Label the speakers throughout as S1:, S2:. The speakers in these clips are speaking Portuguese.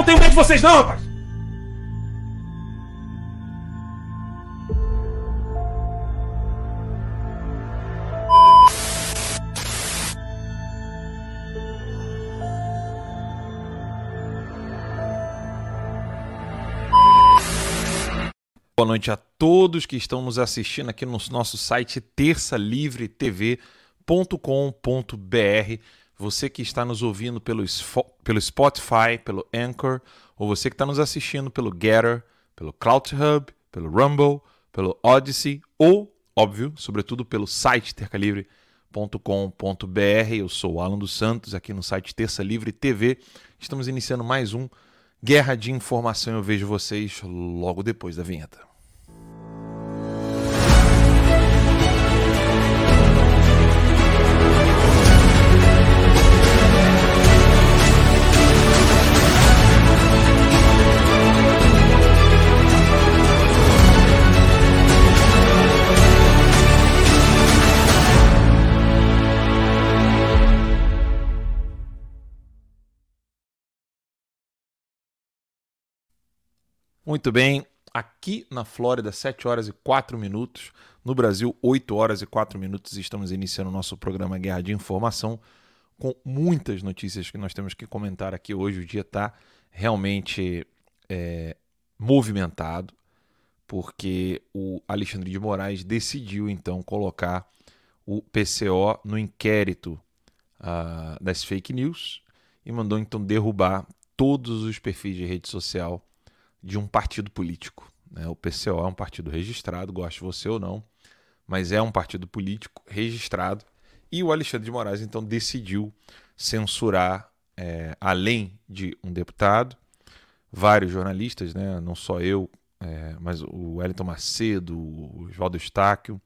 S1: Não tenho medo de vocês, não, rapaz! Boa noite a todos que estão nos assistindo aqui no nosso site terçalivretv.com.br. Você que está nos ouvindo pelo, pelo Spotify, pelo Anchor, ou você que está nos assistindo pelo Getter, pelo CloudHub, pelo Rumble, pelo Odyssey, ou, óbvio, sobretudo pelo site tercalivre.com.br. Eu sou o Alan dos Santos, aqui no site Terça Livre TV. Estamos iniciando mais um Guerra de Informação. Eu vejo vocês logo depois da vinheta. Muito bem, aqui na Flórida, 7 horas e 4 minutos. No Brasil, 8 horas e 4 minutos. Estamos iniciando o nosso programa Guerra de Informação com muitas notícias que nós temos que comentar aqui hoje. O dia está realmente é, movimentado, porque o Alexandre de Moraes decidiu então colocar o PCO no inquérito uh, das fake news e mandou então derrubar todos os perfis de rede social de um partido político. Né? O PCO é um partido registrado, goste você ou não, mas é um partido político registrado. E o Alexandre de Moraes então decidiu censurar, é, além de um deputado, vários jornalistas, né? não só eu, é, mas o Wellington Macedo, o Oswaldo Estáquio,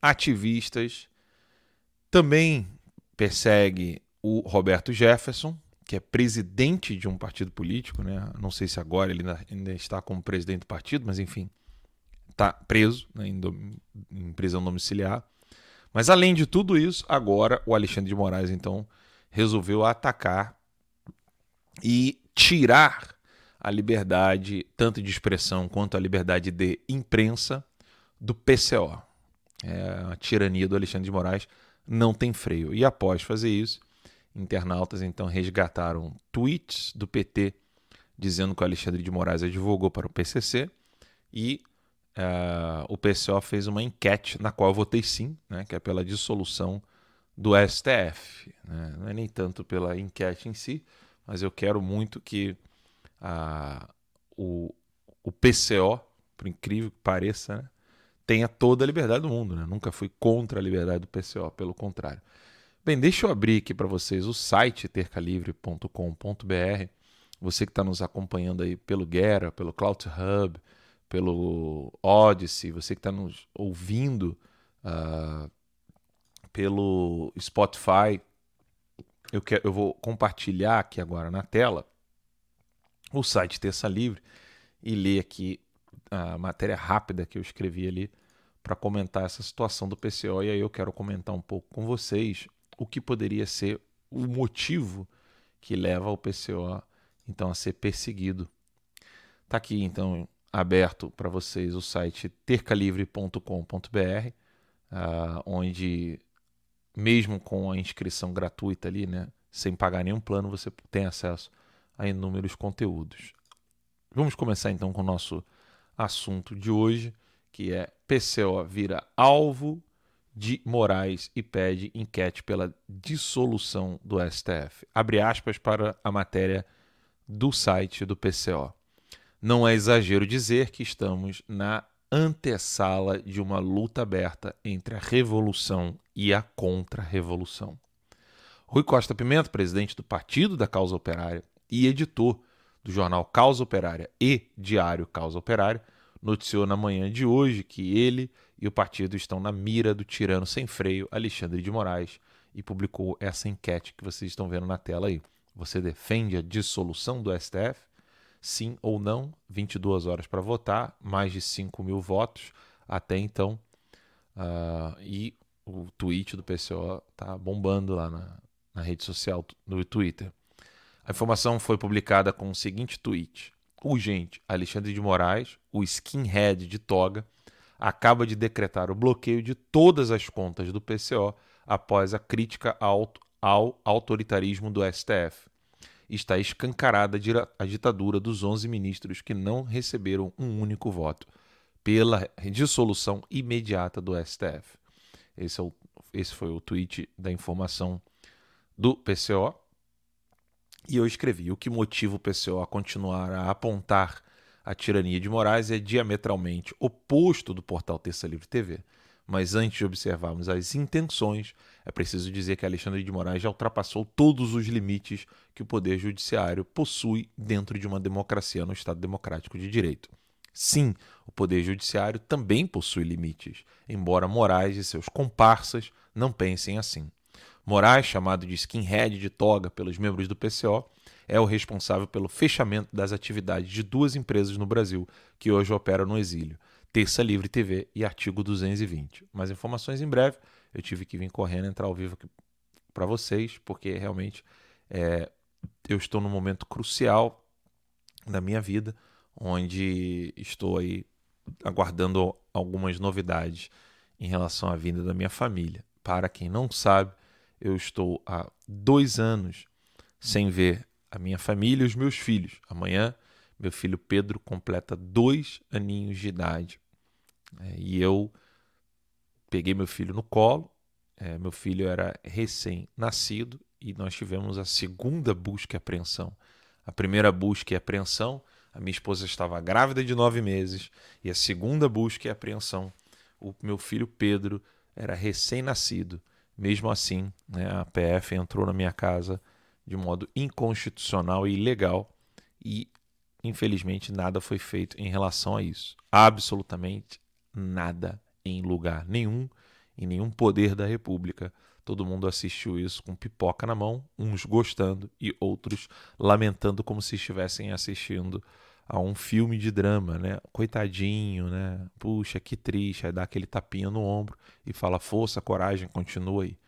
S1: ativistas. Também persegue o Roberto Jefferson, que é presidente de um partido político, né? não sei se agora ele ainda, está como presidente do partido, mas enfim, está preso né, em, em, prisão domiciliar. Mas além de tudo isso, agora o Alexandre de Moraes então resolveu atacar e tirar a liberdade tanto de expressão quanto a liberdade de imprensa do PCO. É, a tirania do Alexandre de Moraes não tem freio. E após fazer isso, Internautas então resgataram tweets do PT dizendo que o Alexandre de Moraes advogou para o PCC e uh, o PCO fez uma enquete na qual eu votei sim, né, que é pela dissolução do STF. Né? Não é nem tanto pela enquete em si, mas eu quero muito que uh, o, o PCO, por incrível que pareça, né, tenha toda a liberdade do mundo. Né? Nunca fui contra a liberdade do PCO, pelo contrário. Bem, deixa eu abrir aqui para vocês o site tercalivre.com.br. Você que está nos acompanhando aí pelo Guerra, pelo Cloud Hub, pelo Odyssey, você que está nos ouvindo uh, pelo Spotify, eu, quero, eu vou compartilhar aqui agora na tela o site Terça Livre e ler aqui a matéria rápida que eu escrevi ali para comentar essa situação do PCO. E aí eu quero comentar um pouco com vocês o que poderia ser o motivo que leva o PCO então a ser perseguido. Está aqui então aberto para vocês o site tercalivre.com.br, uh, ah, onde mesmo com a inscrição gratuita ali, né, sem pagar nenhum plano, você tem acesso a inúmeros conteúdos. Vamos começar então com o nosso assunto de hoje, que é PCO vira alvo de Moraes e pede enquete pela dissolução do STF. Abre aspas para a matéria do site do PCO. Não é exagero dizer que estamos na antessala de uma luta aberta entre a revolução e a contra-revolução. Rui Costa Pimenta, presidente do Partido da Causa Operária e editor do jornal Causa Operária e Diário Causa Operária, noticiou na manhã de hoje que ele e o partido estão na mira do tirano sem freio Alexandre de Moraes e publicou essa enquete que vocês estão vendo na tela aí. Você defende a dissolução do STF? Sim ou não? 22 horas para votar, mais de 5 mil votos até então. Uh, e o tweet do PCO tá bombando lá na, na rede social do Twitter. A informação foi publicada com o seguinte tweet: Urgente, Alexandre de Moraes, o skinhead de toga, acaba de decretar o bloqueio de todas as contas do PCO após a crítica ao, ao autoritarismo do STF. Está escancarada a ditadura dos 11 ministros que não receberam um único voto pela dissolução imediata do STF. Esse, é o, esse foi o tweet da informação do PCO. E eu escrevi: o que motiva o PCO a continuar a apontar a tirania de Moraes é diametralmente oposto do portal Terça Livre TV. Mas antes de observarmos as intenções, é preciso dizer que Alexandre de Moraes já ultrapassou todos os limites que o Poder Judiciário possui dentro de uma democracia no Estado Democrático de Direito. Sim, o Poder Judiciário também possui limites, embora Moraes e seus comparsas não pensem assim. Moraes, chamado de skinhead de toga pelos membros do PCO, é o responsável pelo fechamento das atividades de duas empresas no Brasil que hoje operam no exílio, Terça Livre TV e Artigo 220. Mais informações em breve. Eu tive que vir correndo, entrar ao vivo para vocês, porque realmente é, eu estou num momento crucial da minha vida, onde estou aí aguardando algumas novidades em relação à vinda da minha família. Para quem não sabe, eu estou há dois anos sem ver a minha família e os meus filhos. Amanhã, meu filho Pedro completa dois aninhos de idade. É, e eu peguei meu filho no colo. É, meu filho era recém-nascido e nós tivemos a segunda busca e apreensão. A primeira busca e apreensão, a minha esposa estava grávida de nove meses. E a segunda busca e apreensão, o meu filho Pedro era recém-nascido. Mesmo assim, né, a PF entrou na minha casa de modo inconstitucional e ilegal e infelizmente nada foi feito em relação a isso. Absolutamente nada em lugar nenhum, em nenhum poder da República. Todo mundo assistiu isso com pipoca na mão, uns gostando e outros lamentando como se estivessem assistindo a um filme de drama, né? Coitadinho, né? Puxa, que triste. Aí dá aquele tapinha no ombro e fala: força, coragem, continua aí.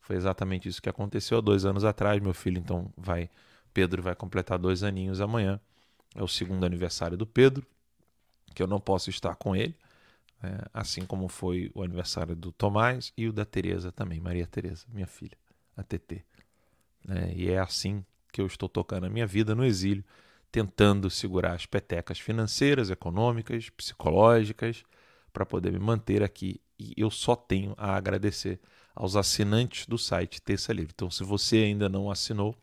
S1: Foi exatamente isso que aconteceu dois anos atrás. Meu filho, então, vai. Pedro vai completar dois aninhos amanhã. É o segundo aniversário do Pedro, que eu não posso estar com ele. É, assim como foi o aniversário do Tomás e o da Tereza também, Maria Tereza, minha filha, a TT. É, e é assim que eu estou tocando a minha vida no exílio, tentando segurar as petecas financeiras, econômicas, psicológicas, para poder me manter aqui. E eu só tenho a agradecer aos assinantes do site Terça Livre. Então, se você ainda não assinou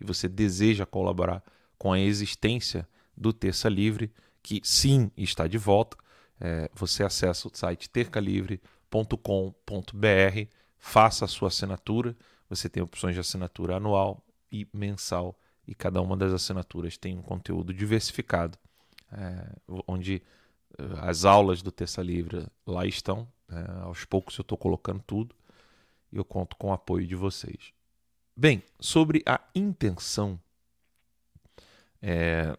S1: e você deseja colaborar com a existência do Terça Livre, que sim está de volta, é, você acessa o site tercalivre.com.br, faça a sua assinatura. Você tem opções de assinatura anual e mensal, e cada uma das assinaturas tem um conteúdo diversificado, é, onde eh, as aulas do Terça Livre lá estão. É, aos poucos eu estou colocando tudo e eu conto com o apoio de vocês. Bem, sobre a intenção, é,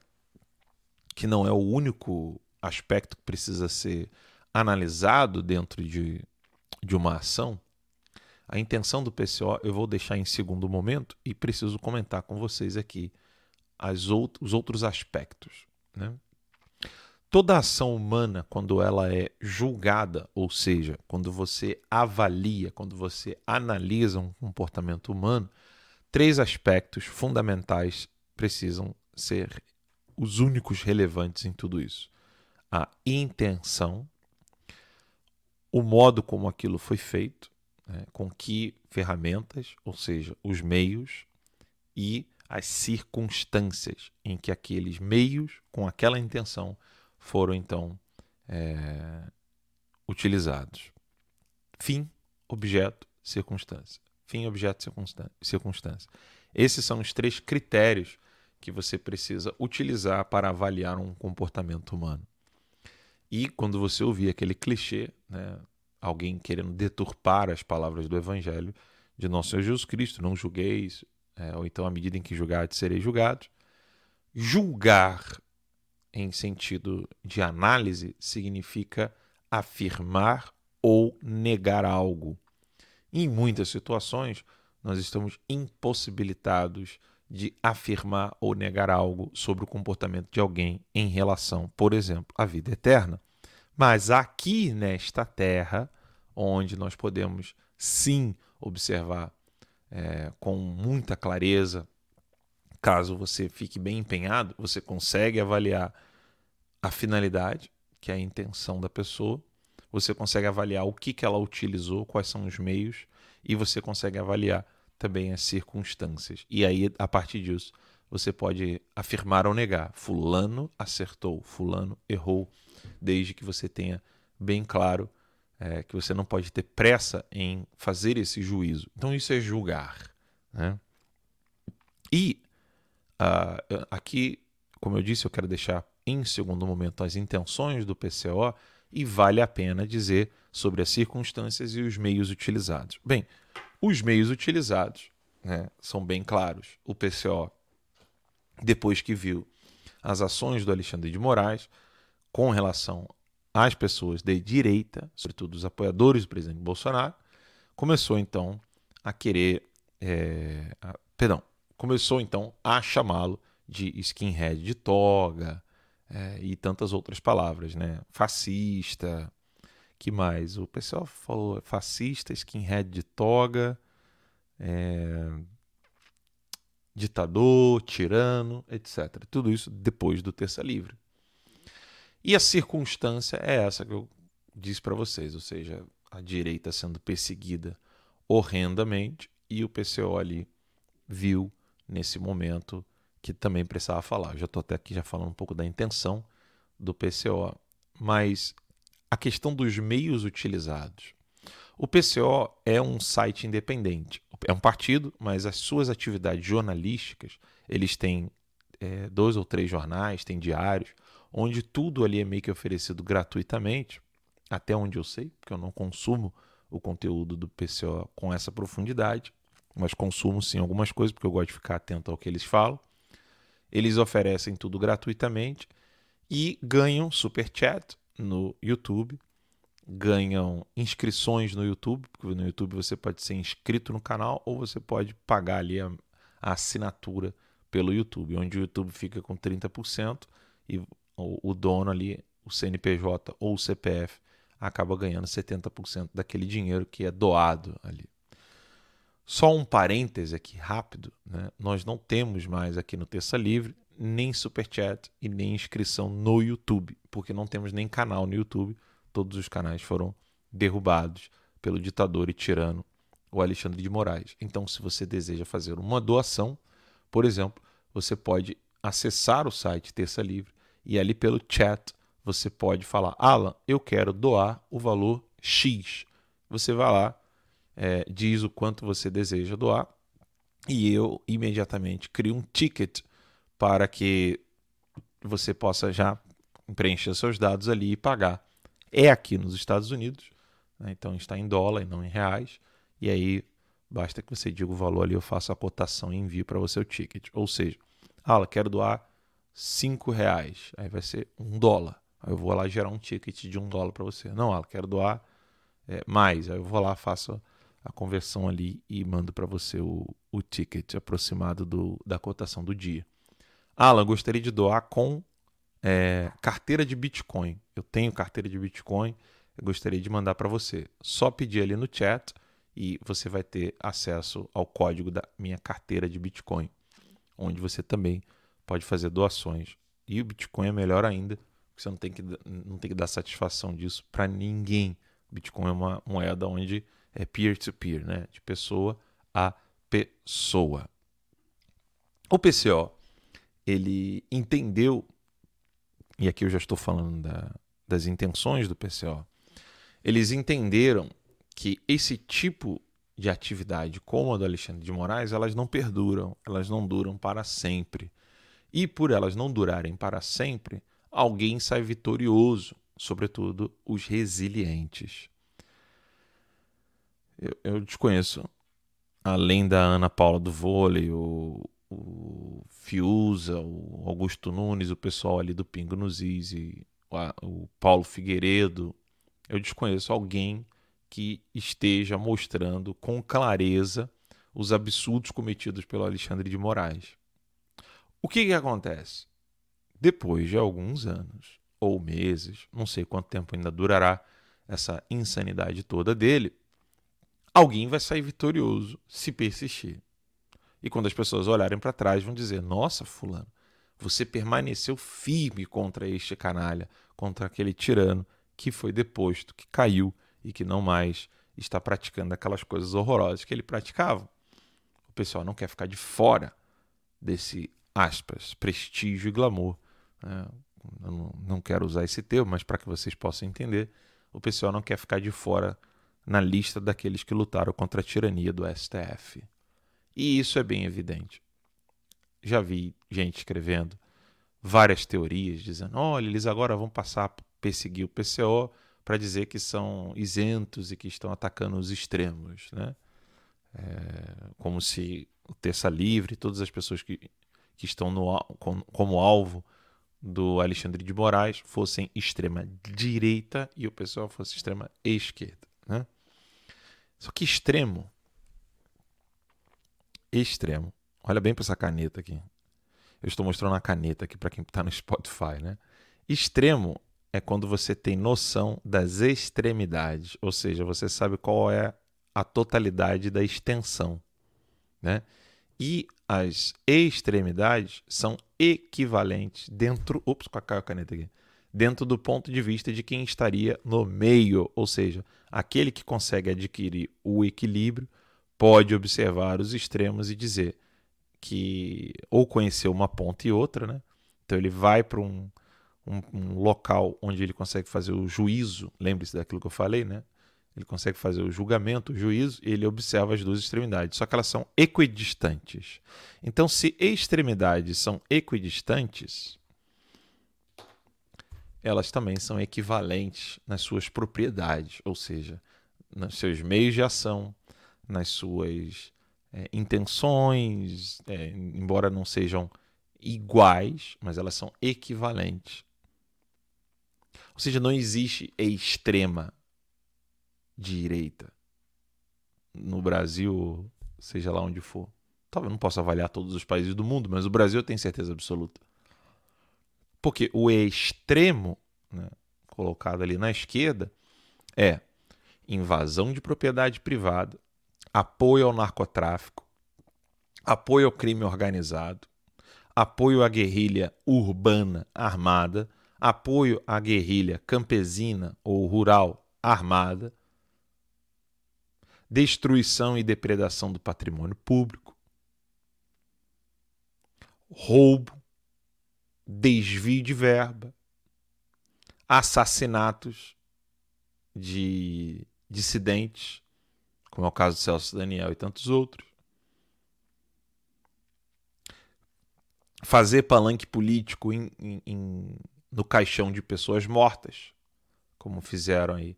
S1: que não é o único aspecto que precisa ser analisado dentro de, de uma ação, a intenção do PCO eu vou deixar em segundo momento e preciso comentar com vocês aqui as out os outros aspectos. Né? Toda ação humana, quando ela é julgada, ou seja, quando você avalia, quando você analisa um comportamento humano, três aspectos fundamentais precisam ser os únicos relevantes em tudo isso: a intenção, o modo como aquilo foi feito, né, com que ferramentas, ou seja, os meios e as circunstâncias em que aqueles meios, com aquela intenção, foram então é, utilizados. Fim, objeto, circunstância. Fim, objeto, circunstância. Esses são os três critérios que você precisa utilizar para avaliar um comportamento humano. E quando você ouvir aquele clichê, né, alguém querendo deturpar as palavras do Evangelho de nosso Senhor Jesus Cristo, não julgueis, é, ou então à medida em que julgares sereis julgados. Julgar em sentido de análise significa afirmar ou negar algo. Em muitas situações, nós estamos impossibilitados de afirmar ou negar algo sobre o comportamento de alguém em relação, por exemplo, à vida eterna. Mas aqui nesta terra, onde nós podemos sim observar é, com muita clareza caso você fique bem empenhado, você consegue avaliar a finalidade, que é a intenção da pessoa, você consegue avaliar o que, que ela utilizou, quais são os meios, e você consegue avaliar também as circunstâncias. E aí, a partir disso, você pode afirmar ou negar: Fulano acertou, Fulano errou, desde que você tenha bem claro é, que você não pode ter pressa em fazer esse juízo. Então, isso é julgar. Né? E uh, aqui, como eu disse, eu quero deixar em segundo momento as intenções do PCO e vale a pena dizer sobre as circunstâncias e os meios utilizados. Bem, os meios utilizados né, são bem claros. O PCO, depois que viu as ações do Alexandre de Moraes com relação às pessoas de direita, sobretudo os apoiadores do presidente Bolsonaro, começou então a querer é, a, perdão, começou então a chamá-lo de skinhead de toga é, e tantas outras palavras, né? Fascista, que mais? O pessoal falou fascista, skinhead de toga, é, ditador, tirano, etc. Tudo isso depois do Terça Livre. E a circunstância é essa que eu disse para vocês, ou seja, a direita sendo perseguida horrendamente e o PCO ali viu nesse momento que também precisava falar. Eu já estou até aqui já falando um pouco da intenção do PCO, mas a questão dos meios utilizados. O PCO é um site independente, é um partido, mas as suas atividades jornalísticas, eles têm é, dois ou três jornais, têm diários, onde tudo ali é meio que oferecido gratuitamente, até onde eu sei, porque eu não consumo o conteúdo do PCO com essa profundidade mas consumo sim algumas coisas, porque eu gosto de ficar atento ao que eles falam. Eles oferecem tudo gratuitamente e ganham super chat no YouTube, ganham inscrições no YouTube, porque no YouTube você pode ser inscrito no canal ou você pode pagar ali a, a assinatura pelo YouTube, onde o YouTube fica com 30% e o, o dono ali, o CNPJ ou o CPF, acaba ganhando 70% daquele dinheiro que é doado ali. Só um parêntese aqui rápido, né? nós não temos mais aqui no Terça Livre nem superchat e nem inscrição no YouTube, porque não temos nem canal no YouTube. Todos os canais foram derrubados pelo ditador e tirano o Alexandre de Moraes. Então, se você deseja fazer uma doação, por exemplo, você pode acessar o site Terça Livre e ali pelo chat você pode falar: Alan, eu quero doar o valor X. Você vai lá, é, diz o quanto você deseja doar e eu imediatamente crio um ticket para que você possa já preencher seus dados ali e pagar. É aqui nos Estados Unidos, né? então está em dólar e não em reais, e aí Basta que você diga o valor ali, eu faço a cotação e envio para você o ticket. Ou seja, ah, quero doar 5 reais. Aí vai ser um dólar. Aí eu vou lá gerar um ticket de um dólar para você. Não, Alan, quero doar é, mais. Aí eu vou lá, faço a conversão ali e mando para você o, o ticket aproximado do, da cotação do dia. Alan, gostaria de doar com é, carteira de Bitcoin. Eu tenho carteira de Bitcoin, eu gostaria de mandar para você. Só pedir ali no chat e você vai ter acesso ao código da minha carteira de Bitcoin, onde você também pode fazer doações. E o Bitcoin é melhor ainda, porque você não tem que, não tem que dar satisfação disso para ninguém. Bitcoin é uma moeda onde é peer-to-peer, -peer, né? de pessoa a pessoa. O PCO, ele entendeu, e aqui eu já estou falando da, das intenções do PCO, eles entenderam que esse tipo de atividade, como a do Alexandre de Moraes, elas não perduram, elas não duram para sempre. E por elas não durarem para sempre, alguém sai vitorioso, sobretudo os resilientes. Eu, eu desconheço, além da Ana Paula do vôlei, o, o Fiuza, o Augusto Nunes, o pessoal ali do Pingo nos Is, o Paulo Figueiredo, eu desconheço alguém que esteja mostrando com clareza os absurdos cometidos pelo Alexandre de Moraes. O que, que acontece? Depois de alguns anos ou meses, não sei quanto tempo ainda durará essa insanidade toda dele, alguém vai sair vitorioso se persistir. E quando as pessoas olharem para trás, vão dizer: Nossa, Fulano, você permaneceu firme contra este canalha, contra aquele tirano que foi deposto, que caiu e que não mais está praticando aquelas coisas horrorosas que ele praticava. O pessoal não quer ficar de fora desse aspas, prestígio e glamour. Né? Não quero usar esse termo, mas para que vocês possam entender, o pessoal não quer ficar de fora na lista daqueles que lutaram contra a tirania do STF. E isso é bem evidente. Já vi gente escrevendo várias teorias dizendo: olha, eles agora vão passar a perseguir o PCO para dizer que são isentos e que estão atacando os extremos, né? É, como se o Terça Livre, todas as pessoas que que estão no, como alvo do Alexandre de Moraes fossem extrema direita e o pessoal fosse extrema esquerda. Né? Só que extremo, extremo, olha bem para essa caneta aqui. Eu estou mostrando a caneta aqui para quem está no Spotify. Né? Extremo é quando você tem noção das extremidades, ou seja, você sabe qual é a totalidade da extensão. Né? E as extremidades são equivalentes dentro. Ops, caiu a caneta aqui. Dentro do ponto de vista de quem estaria no meio, ou seja, aquele que consegue adquirir o equilíbrio pode observar os extremos e dizer que ou conheceu uma ponta e outra, né? Então ele vai para um, um, um, local onde ele consegue fazer o juízo, lembre-se daquilo que eu falei, né? Ele consegue fazer o julgamento, o juízo, e ele observa as duas extremidades, só que elas são equidistantes. Então, se extremidades são equidistantes, elas também são equivalentes nas suas propriedades, ou seja, nos seus meios de ação, nas suas é, intenções, é, embora não sejam iguais, mas elas são equivalentes. Ou seja, não existe extrema direita no Brasil, seja lá onde for. Talvez não possa avaliar todos os países do mundo, mas o Brasil eu tenho certeza absoluta. Porque o extremo, né, colocado ali na esquerda, é invasão de propriedade privada, apoio ao narcotráfico, apoio ao crime organizado, apoio à guerrilha urbana armada, apoio à guerrilha campesina ou rural armada, destruição e depredação do patrimônio público, roubo, desvio de verba, assassinatos de dissidentes, como é o caso de Celso Daniel e tantos outros. Fazer palanque político em, em, em, no caixão de pessoas mortas, como fizeram aí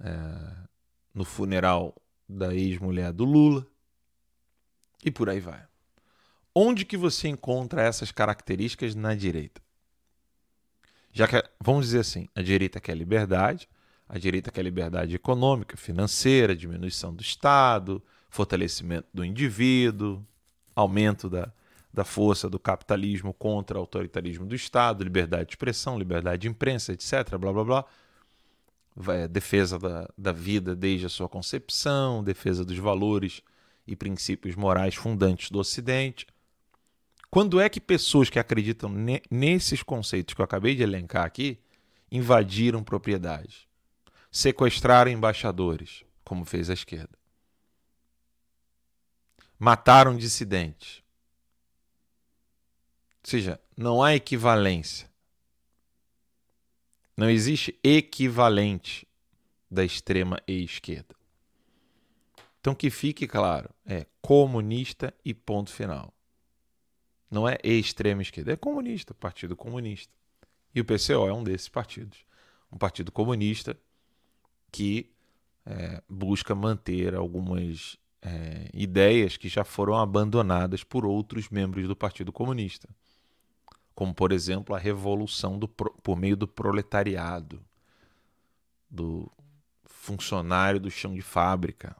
S1: é, no funeral da ex-mulher do Lula, E por aí vai. Onde que você encontra essas características na direita? Já que, vamos dizer assim, a direita quer liberdade, a direita quer liberdade econômica, financeira, diminuição do Estado, fortalecimento do indivíduo, aumento da, da força do capitalismo contra o autoritarismo do Estado, liberdade de expressão, liberdade de imprensa, etc. Blá blá blá. Vai, defesa da, da vida desde a sua concepção, defesa dos valores e princípios morais fundantes do Ocidente. Quando é que pessoas que acreditam ne nesses conceitos que eu acabei de elencar aqui invadiram propriedades, sequestraram embaixadores, como fez a esquerda, mataram dissidentes? Ou seja, não há equivalência. Não existe equivalente da extrema e esquerda. Então que fique claro, é comunista e ponto final. Não é extrema esquerda, é comunista, Partido Comunista. E o PCO é um desses partidos. Um partido comunista que é, busca manter algumas é, ideias que já foram abandonadas por outros membros do Partido Comunista. Como, por exemplo, a revolução do, por meio do proletariado, do funcionário do chão de fábrica,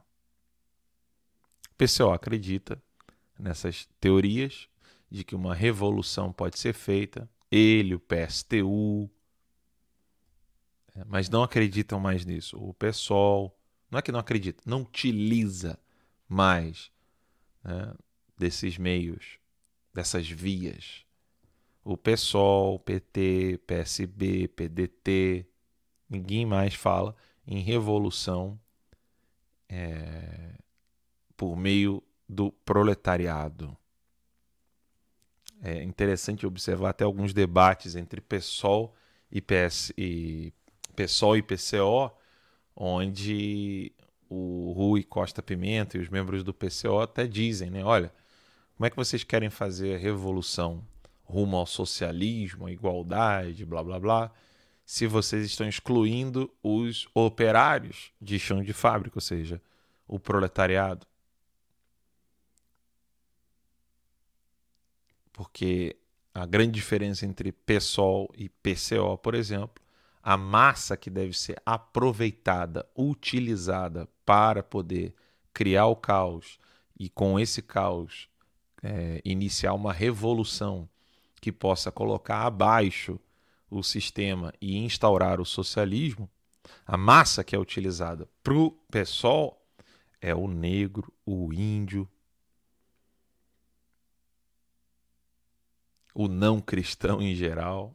S1: PCO acredita nessas teorias de que uma revolução pode ser feita, ele, o PSTU, é, mas não acreditam mais nisso. O PSOL, não é que não acredita, não utiliza mais né, desses meios, dessas vias. O PSOL, PT, PSB, PDT, ninguém mais fala em revolução é, por meio do proletariado. É interessante observar até alguns debates entre PSOL e, PS, e PSOL e PCO, onde o Rui Costa Pimenta e os membros do PCO até dizem, né, olha, como é que vocês querem fazer a revolução rumo ao socialismo, à igualdade, blá blá blá, se vocês estão excluindo os operários de chão de fábrica, ou seja, o proletariado? porque a grande diferença entre PSOL e PCO, por exemplo, a massa que deve ser aproveitada, utilizada para poder criar o caos e com esse caos é, iniciar uma revolução que possa colocar abaixo o sistema e instaurar o socialismo, a massa que é utilizada para o PSOL é o negro, o índio, o não cristão em geral,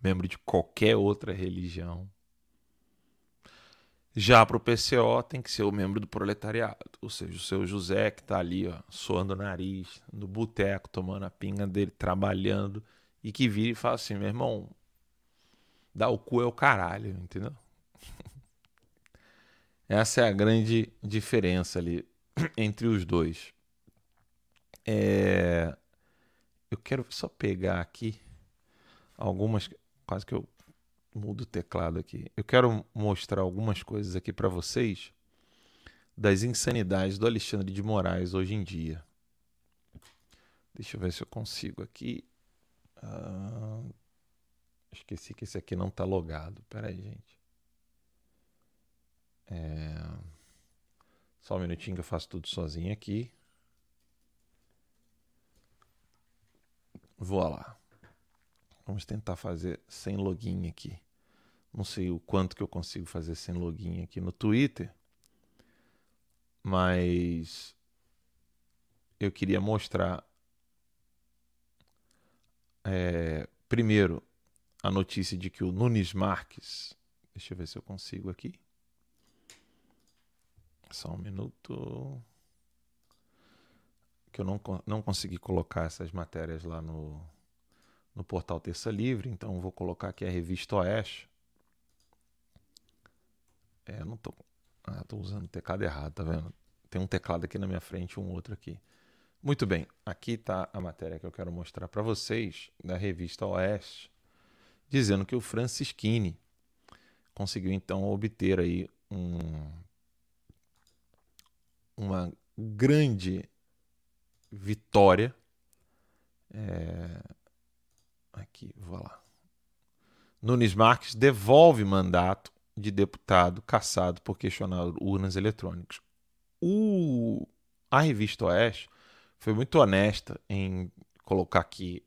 S1: membro de qualquer outra religião. Já para o PCO tem que ser o membro do proletariado, ou seja, o seu José que está ali, ó, suando o nariz, no boteco, tomando a pinga dele, trabalhando, e que vira e fala assim: meu irmão, dá o cu é o caralho, entendeu? Essa é a grande diferença ali entre os dois. É... Eu quero só pegar aqui algumas. Quase que eu mudo o teclado aqui. Eu quero mostrar algumas coisas aqui para vocês das insanidades do Alexandre de Moraes hoje em dia. Deixa eu ver se eu consigo aqui. Ah, esqueci que esse aqui não está logado. Pera aí, gente. É... Só um minutinho que eu faço tudo sozinho aqui. Vou lá. Vamos tentar fazer sem login aqui. Não sei o quanto que eu consigo fazer sem login aqui no Twitter. Mas eu queria mostrar é, primeiro a notícia de que o Nunes Marques. Deixa eu ver se eu consigo aqui. Só um minuto que eu não, não consegui colocar essas matérias lá no, no portal Terça Livre, então vou colocar aqui a revista Oeste. É, não tô, ah, tô usando o teclado errado, tá vendo? Tem um teclado aqui na minha frente e um outro aqui. Muito bem, aqui está a matéria que eu quero mostrar para vocês da revista Oeste, dizendo que o Francisquini conseguiu então obter aí um, uma grande Vitória. É... Aqui, vou lá. Nunes Marques devolve mandato de deputado caçado por questionar urnas eletrônicas. O... A revista Oeste foi muito honesta em colocar aqui,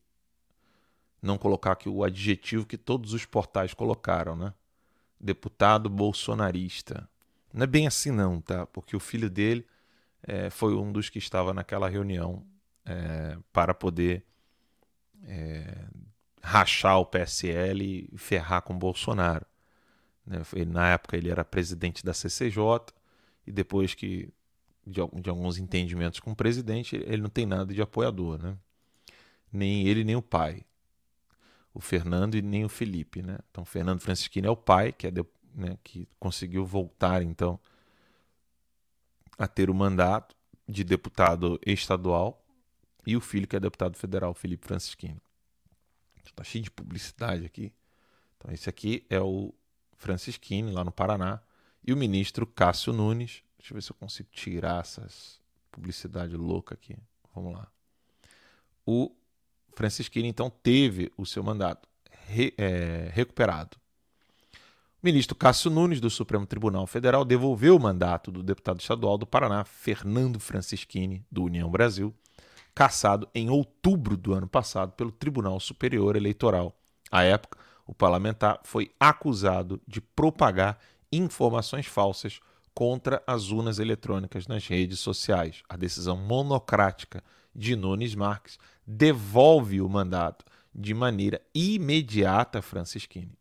S1: não colocar aqui o adjetivo que todos os portais colocaram, né? Deputado bolsonarista. Não é bem assim não, tá? Porque o filho dele é, foi um dos que estava naquela reunião é, para poder é, rachar o PSL e ferrar com o Bolsonaro. Né? Na época ele era presidente da CCJ e depois que de, de, alguns entendimentos com o presidente, ele não tem nada de apoiador, né? Nem ele nem o pai. O Fernando e nem o Felipe, né? Então, Fernando Francisquini é o pai, que, é de, né, que conseguiu voltar, então, a ter o mandato de deputado estadual, e o filho, que é deputado federal, Felipe Francisquini. Está cheio de publicidade aqui. Então, esse aqui é o Francisquini, lá no Paraná, e o ministro Cássio Nunes. Deixa eu ver se eu consigo tirar essas publicidade louca aqui. Vamos lá. O Francisquini, então, teve o seu mandato re, é, recuperado. O ministro Cássio Nunes, do Supremo Tribunal Federal, devolveu o mandato do deputado estadual do Paraná, Fernando Francisquini, do União Brasil, cassado em outubro do ano passado pelo Tribunal Superior Eleitoral. À época, o parlamentar foi acusado de propagar informações falsas contra as urnas eletrônicas nas redes sociais. A decisão monocrática de Nunes Marques devolve o mandato de maneira imediata a Francisquini.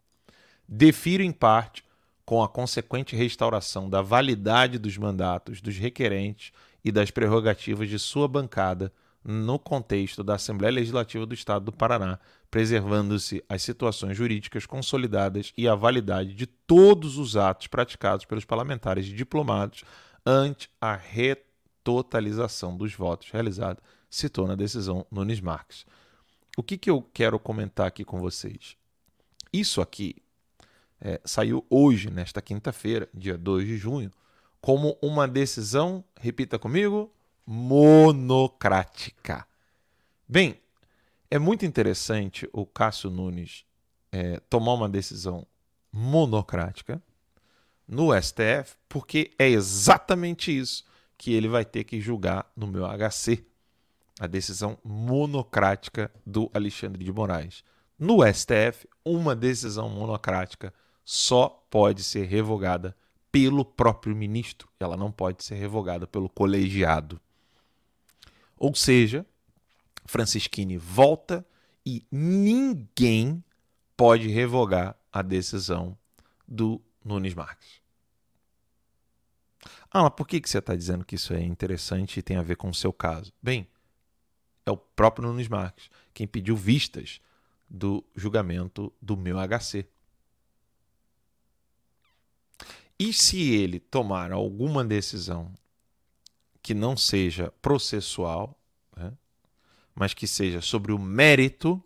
S1: Defiro em parte com a consequente restauração da validade dos mandatos dos requerentes e das prerrogativas de sua bancada no contexto da Assembleia Legislativa do Estado do Paraná, preservando-se as situações jurídicas consolidadas e a validade de todos os atos praticados pelos parlamentares e diplomados ante a retotalização dos votos realizada, citou na decisão Nunes Marques. O que, que eu quero comentar aqui com vocês? Isso aqui é, saiu hoje, nesta quinta-feira, dia 2 de junho, como uma decisão, repita comigo, monocrática. Bem, é muito interessante o Cássio Nunes é, tomar uma decisão monocrática no STF, porque é exatamente isso que ele vai ter que julgar no meu HC. A decisão monocrática do Alexandre de Moraes. No STF, uma decisão monocrática só pode ser revogada pelo próprio ministro. Ela não pode ser revogada pelo colegiado. Ou seja, Francisquini volta e ninguém pode revogar a decisão do Nunes Marques. Ah, mas por que, que você está dizendo que isso é interessante e tem a ver com o seu caso? Bem, é o próprio Nunes Marques quem pediu vistas do julgamento do meu HC. E se ele tomar alguma decisão que não seja processual, mas que seja sobre o mérito,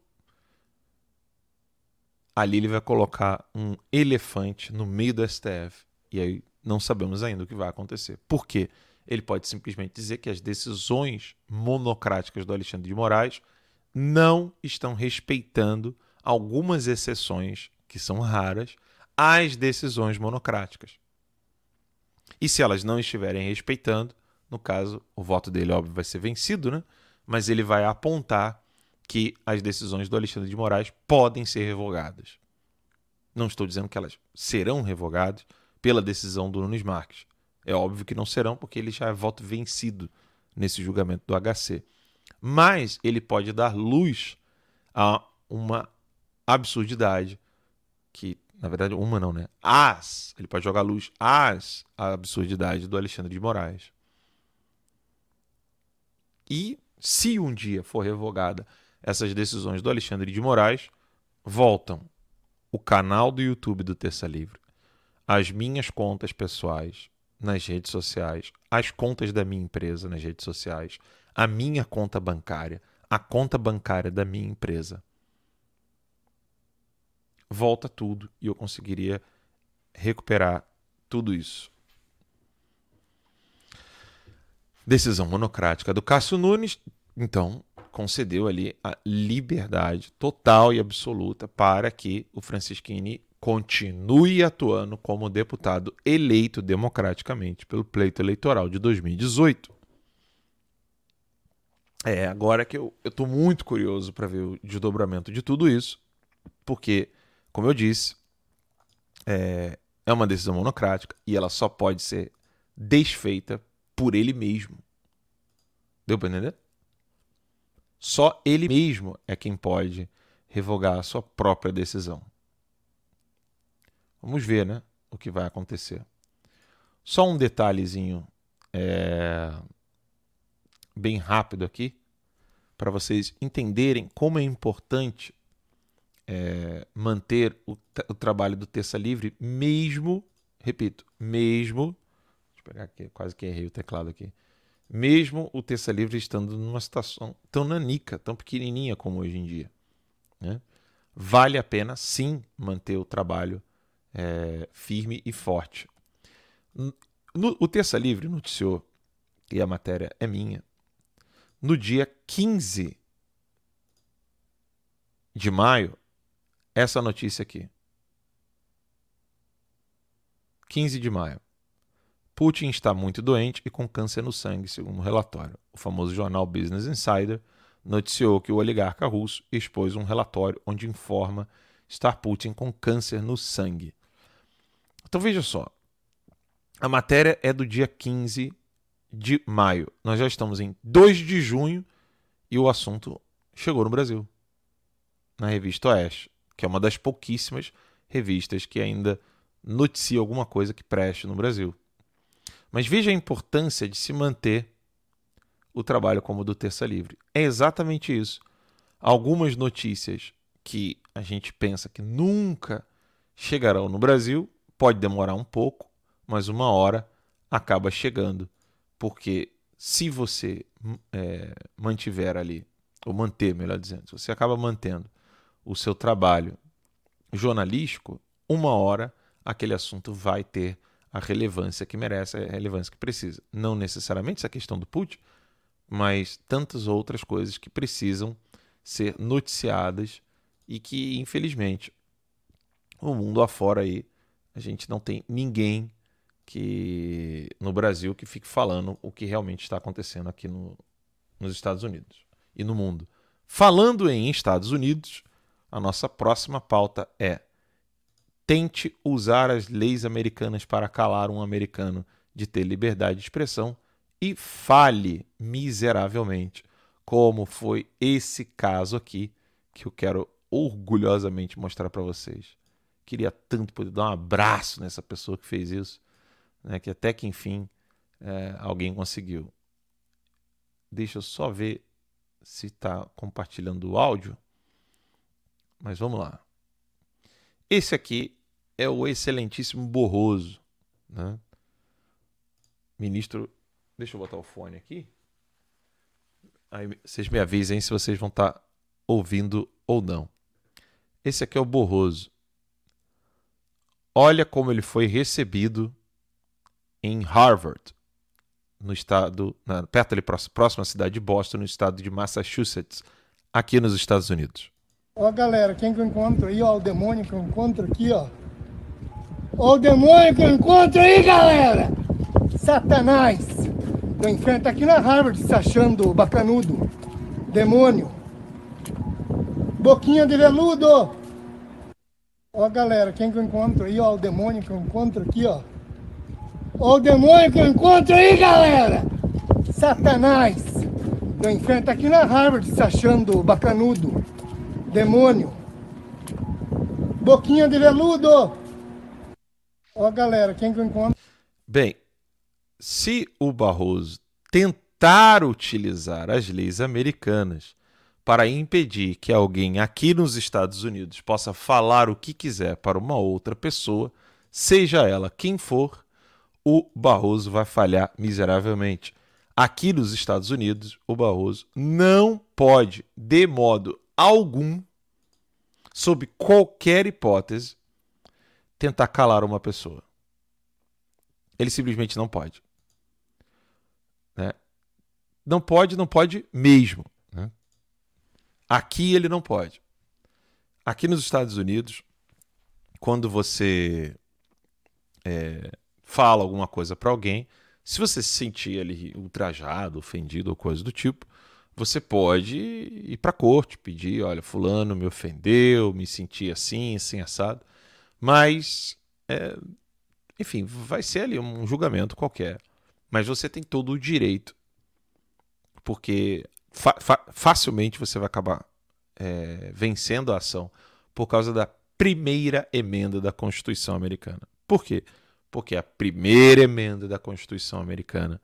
S1: ali ele vai colocar um elefante no meio do STF. E aí não sabemos ainda o que vai acontecer. Por quê? Ele pode simplesmente dizer que as decisões monocráticas do Alexandre de Moraes não estão respeitando algumas exceções, que são raras, às decisões monocráticas. E se elas não estiverem respeitando, no caso, o voto dele, óbvio, vai ser vencido, né? Mas ele vai apontar que as decisões do Alexandre de Moraes podem ser revogadas. Não estou dizendo que elas serão revogadas pela decisão do Nunes Marques. É óbvio que não serão, porque ele já é voto vencido nesse julgamento do HC. Mas ele pode dar luz a uma absurdidade que, na verdade, uma não, né? As, ele pode jogar luz às absurdidade do Alexandre de Moraes. E se um dia for revogada essas decisões do Alexandre de Moraes, voltam o canal do YouTube do Terça Livre, as minhas contas pessoais nas redes sociais, as contas da minha empresa nas redes sociais, a minha conta bancária, a conta bancária da minha empresa. Volta tudo e eu conseguiria recuperar tudo isso. Decisão monocrática do Cássio Nunes então concedeu ali a liberdade total e absoluta para que o Francisquini continue atuando como deputado eleito democraticamente pelo pleito eleitoral de 2018. É, agora que eu estou muito curioso para ver o desdobramento de tudo isso, porque, como eu disse, é, é uma decisão monocrática e ela só pode ser desfeita por ele mesmo. Deu para entender? Só ele mesmo é quem pode revogar a sua própria decisão. Vamos ver, né? O que vai acontecer. Só um detalhezinho é... bem rápido aqui, para vocês entenderem como é importante é, manter o, o, trabalho do Terça Livre, mesmo, repito, mesmo, deixa eu pegar aqui, quase que errei o teclado aqui, mesmo o Terça Livre estando numa situação tão nanica, tão pequenininha como hoje em dia. Né? Vale a pena, sim, manter o trabalho é, firme e forte. No, o Terça Livre noticiou, e a matéria é minha, no dia 15 de maio, essa notícia aqui. 15 de maio. Putin está muito doente e com câncer no sangue, segundo o relatório. O famoso jornal Business Insider noticiou que o oligarca russo expôs um relatório onde informa estar Putin com câncer no sangue. Então veja só. A matéria é do dia 15 de maio. Nós já estamos em 2 de junho e o assunto chegou no Brasil. Na revista Oeste, que é uma das pouquíssimas revistas que ainda noticia alguma coisa que preste no Brasil. Mas veja a importância de se manter o trabalho como do Terça Livre. É exatamente isso. Algumas notícias que a gente pensa que nunca chegarão no Brasil, pode demorar um pouco, mas uma hora acaba chegando. Porque se você é, mantiver ali, ou manter, melhor dizendo, se você acaba mantendo o seu trabalho jornalístico, uma hora aquele assunto vai ter a relevância que merece, a relevância que precisa. Não necessariamente essa questão do Putin, mas tantas outras coisas que precisam ser noticiadas e que, infelizmente, o mundo afora aí, a gente não tem ninguém que no Brasil que fique falando o que realmente está acontecendo aqui no, nos Estados Unidos e no mundo. Falando em Estados Unidos, a nossa próxima pauta é tente usar as leis americanas para calar um americano de ter liberdade de expressão e fale miseravelmente, como foi esse caso aqui que eu quero orgulhosamente mostrar para vocês. Queria tanto poder dar um abraço nessa pessoa que fez isso, né, que até que enfim é, alguém conseguiu. Deixa eu só ver se está compartilhando o áudio. Mas vamos lá. Esse aqui é o excelentíssimo Borroso. Né? Ministro. Deixa eu botar o fone aqui. Aí vocês me avisem se vocês vão estar tá ouvindo ou não. Esse aqui é o Borroso. Olha como ele foi recebido em Harvard, no estado, na, perto ali próxima à cidade de Boston, no estado de Massachusetts, aqui nos Estados Unidos.
S2: Ó galera, quem que eu encontro aí, ó, o demônio que eu encontro aqui, ó. Ó o demônio que eu encontro aí, galera! Satanás! Inferno, tá aqui na Harvard se achando bacanudo. Demônio. Boquinha de veludo! Ó galera, quem que eu encontro aí, ó, o demônio que eu encontro aqui, ó. Ó o demônio que eu encontro aí, galera! Satanás! Inferno, tá aqui na Harvard se achando bacanudo demônio. Boquinha de veludo. Ó, galera, quem que eu encontro?
S1: Bem, se o Barroso tentar utilizar as leis americanas para impedir que alguém aqui nos Estados Unidos possa falar o que quiser para uma outra pessoa, seja ela quem for, o Barroso vai falhar miseravelmente. Aqui nos Estados Unidos, o Barroso não pode, de modo algum, sob qualquer hipótese, tentar calar uma pessoa. Ele simplesmente não pode. Né? Não pode, não pode mesmo. Né? Aqui ele não pode. Aqui nos Estados Unidos, quando você é, fala alguma coisa para alguém, se você se sentir ali ultrajado, ofendido ou coisa do tipo, você pode ir para corte, pedir, olha, fulano me ofendeu, me senti assim, assim, assado. Mas, é, enfim, vai ser ali um julgamento qualquer. Mas você tem todo o direito, porque fa fa facilmente você vai acabar é, vencendo a ação por causa da primeira emenda da Constituição americana. Por quê? Porque a primeira emenda da Constituição americana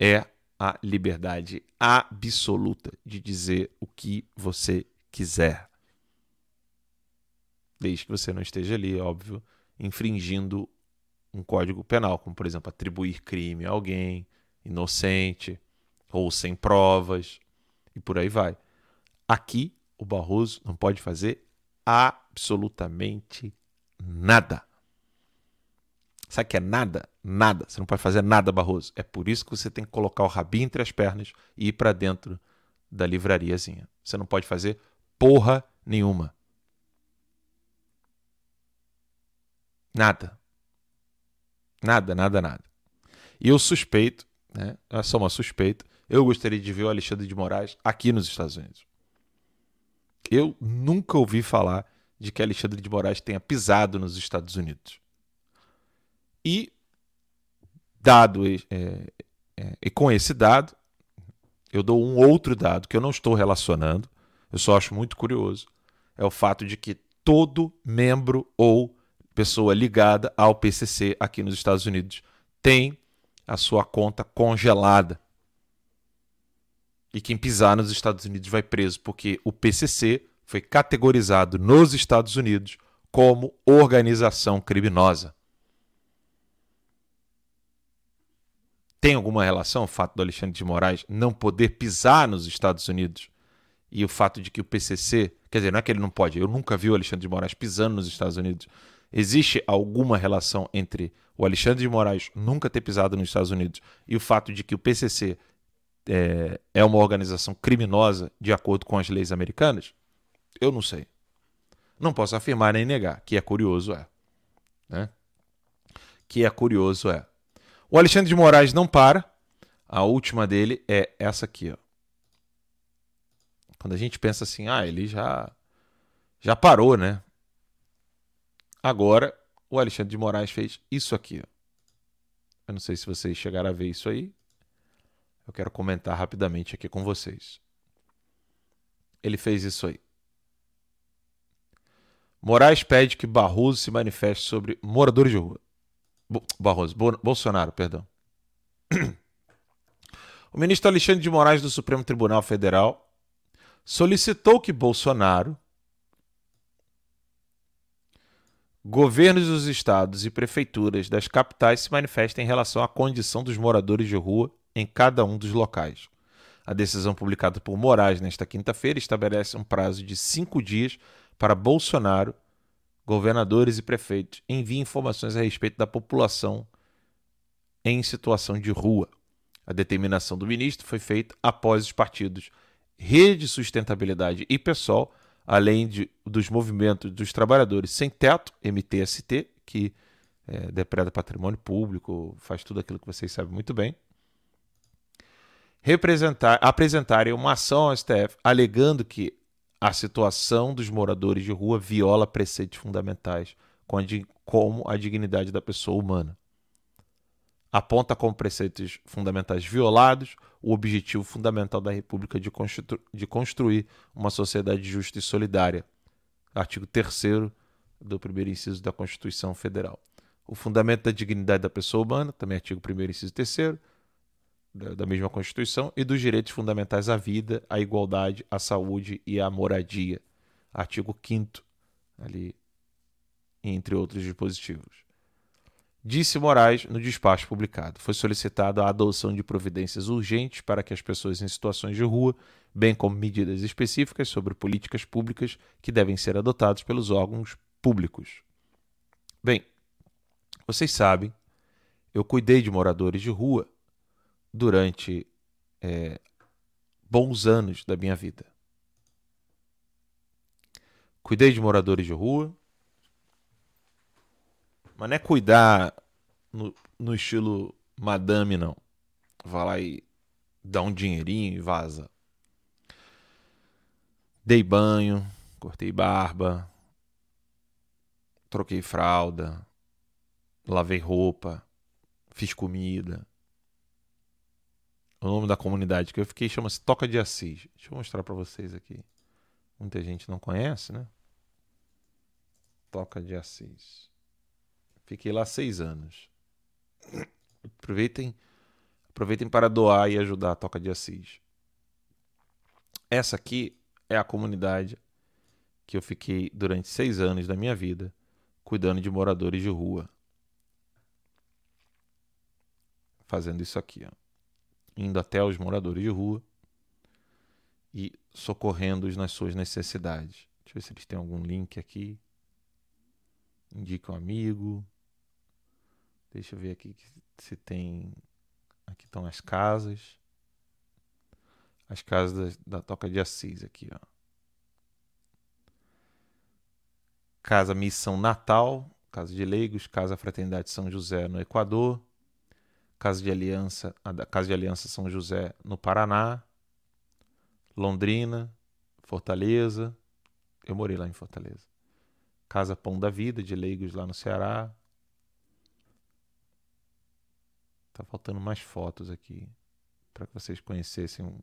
S1: é a liberdade absoluta de dizer o que você quiser. Desde que você não esteja ali, óbvio, infringindo um código penal, como por exemplo atribuir crime a alguém inocente ou sem provas e por aí vai. Aqui o Barroso não pode fazer absolutamente nada. Sabe o que é nada? Nada. Você não pode fazer nada, Barroso. É por isso que você tem que colocar o rabinho entre as pernas e ir para dentro da livrariazinha. Você não pode fazer porra nenhuma. Nada. Nada, nada, nada. E eu suspeito, né? É só uma suspeita. Eu gostaria de ver o Alexandre de Moraes aqui nos Estados Unidos. Eu nunca ouvi falar de que Alexandre de Moraes tenha pisado nos Estados Unidos. E dado é, é, e com esse dado, eu dou um outro dado que eu não estou relacionando, eu só acho muito curioso, é o fato de que todo membro ou pessoa ligada ao PCC aqui nos Estados Unidos tem a sua conta congelada. E quem pisar nos Estados Unidos vai preso, porque o PCC foi categorizado nos Estados Unidos como organização criminosa. Tem alguma relação o fato do Alexandre de Moraes não poder pisar nos Estados Unidos e o fato de que o PCC, quer dizer, não é que ele não pode, eu nunca vi o Alexandre de Moraes pisando nos Estados Unidos. Existe alguma relação entre o Alexandre de Moraes nunca ter pisado nos Estados Unidos e o fato de que o PCC é, é uma organização criminosa de acordo com as leis americanas? Eu não sei. Não posso afirmar nem negar. Que é curioso, é. Né? Que é curioso, é. O Alexandre de Moraes não para. A última dele é essa aqui, ó. Quando a gente pensa assim, ah, ele já já parou, né? Agora o Alexandre de Moraes fez isso aqui. Eu não sei se vocês chegaram a ver isso aí. Eu quero comentar rapidamente aqui com vocês. Ele fez isso aí. Moraes pede que Barroso se manifeste sobre moradores de rua. Barroso, Bolsonaro, perdão. O ministro Alexandre de Moraes do Supremo Tribunal Federal solicitou que Bolsonaro, governos dos estados e prefeituras das capitais se manifestem em relação à condição dos moradores de rua em cada um dos locais. A decisão publicada por Moraes nesta quinta-feira estabelece um prazo de cinco dias para Bolsonaro governadores e prefeitos enviem informações a respeito da população em situação de rua. A determinação do ministro foi feita após os partidos Rede Sustentabilidade e PSOL, além de, dos movimentos dos trabalhadores sem teto, MTST, que é, depreda patrimônio público, faz tudo aquilo que vocês sabem muito bem, representar, apresentarem uma ação ao STF alegando que a situação dos moradores de rua viola preceitos fundamentais, como a dignidade da pessoa humana. Aponta como preceitos fundamentais violados o objetivo fundamental da República de, constru de construir uma sociedade justa e solidária. Artigo 3 do primeiro inciso da Constituição Federal. O fundamento da dignidade da pessoa humana, também artigo 1 inciso 3 da, mesma Constituição e dos direitos fundamentais à vida, à igualdade, à saúde e à moradia. Artigo 5 ali, entre outros dispositivos. Disse Moraes no despacho publicado. Foi solicitada a adoção de providências urgentes para que as pessoas em situações de rua, bem como medidas específicas sobre políticas públicas que devem ser adotadas pelos órgãos públicos. Bem, vocês sabem, eu cuidei de moradores de rua durante é, bons anos da minha vida. Cuidei de moradores de rua, mas não é cuidar no, no estilo madame, não. Vai lá e dá um dinheirinho e vaza. Dei banho, cortei barba, troquei fralda, lavei roupa, fiz comida. O nome da comunidade que eu fiquei chama-se Toca de Assis. Deixa eu mostrar para vocês aqui. Muita gente não conhece, né? Toca de Assis. Fiquei lá seis anos. Aproveitem, aproveitem para doar e ajudar a Toca de Assis. Essa aqui é a comunidade que eu fiquei durante seis anos da minha vida cuidando de moradores de rua. Fazendo isso aqui, ó. indo até os moradores de rua e socorrendo-os nas suas necessidades. Deixa eu ver se eles têm algum link aqui. Indica um amigo. Deixa eu ver aqui se tem. Aqui estão as casas. As casas da, da Toca de Assis aqui, ó. Casa Missão Natal, Casa de Leigos, Casa Fraternidade São José no Equador, Casa de Aliança, Casa de Aliança São José no Paraná, Londrina, Fortaleza. Eu morei lá em Fortaleza. Casa Pão da Vida de Leigos lá no Ceará, Tá faltando mais fotos aqui para que vocês conhecessem um,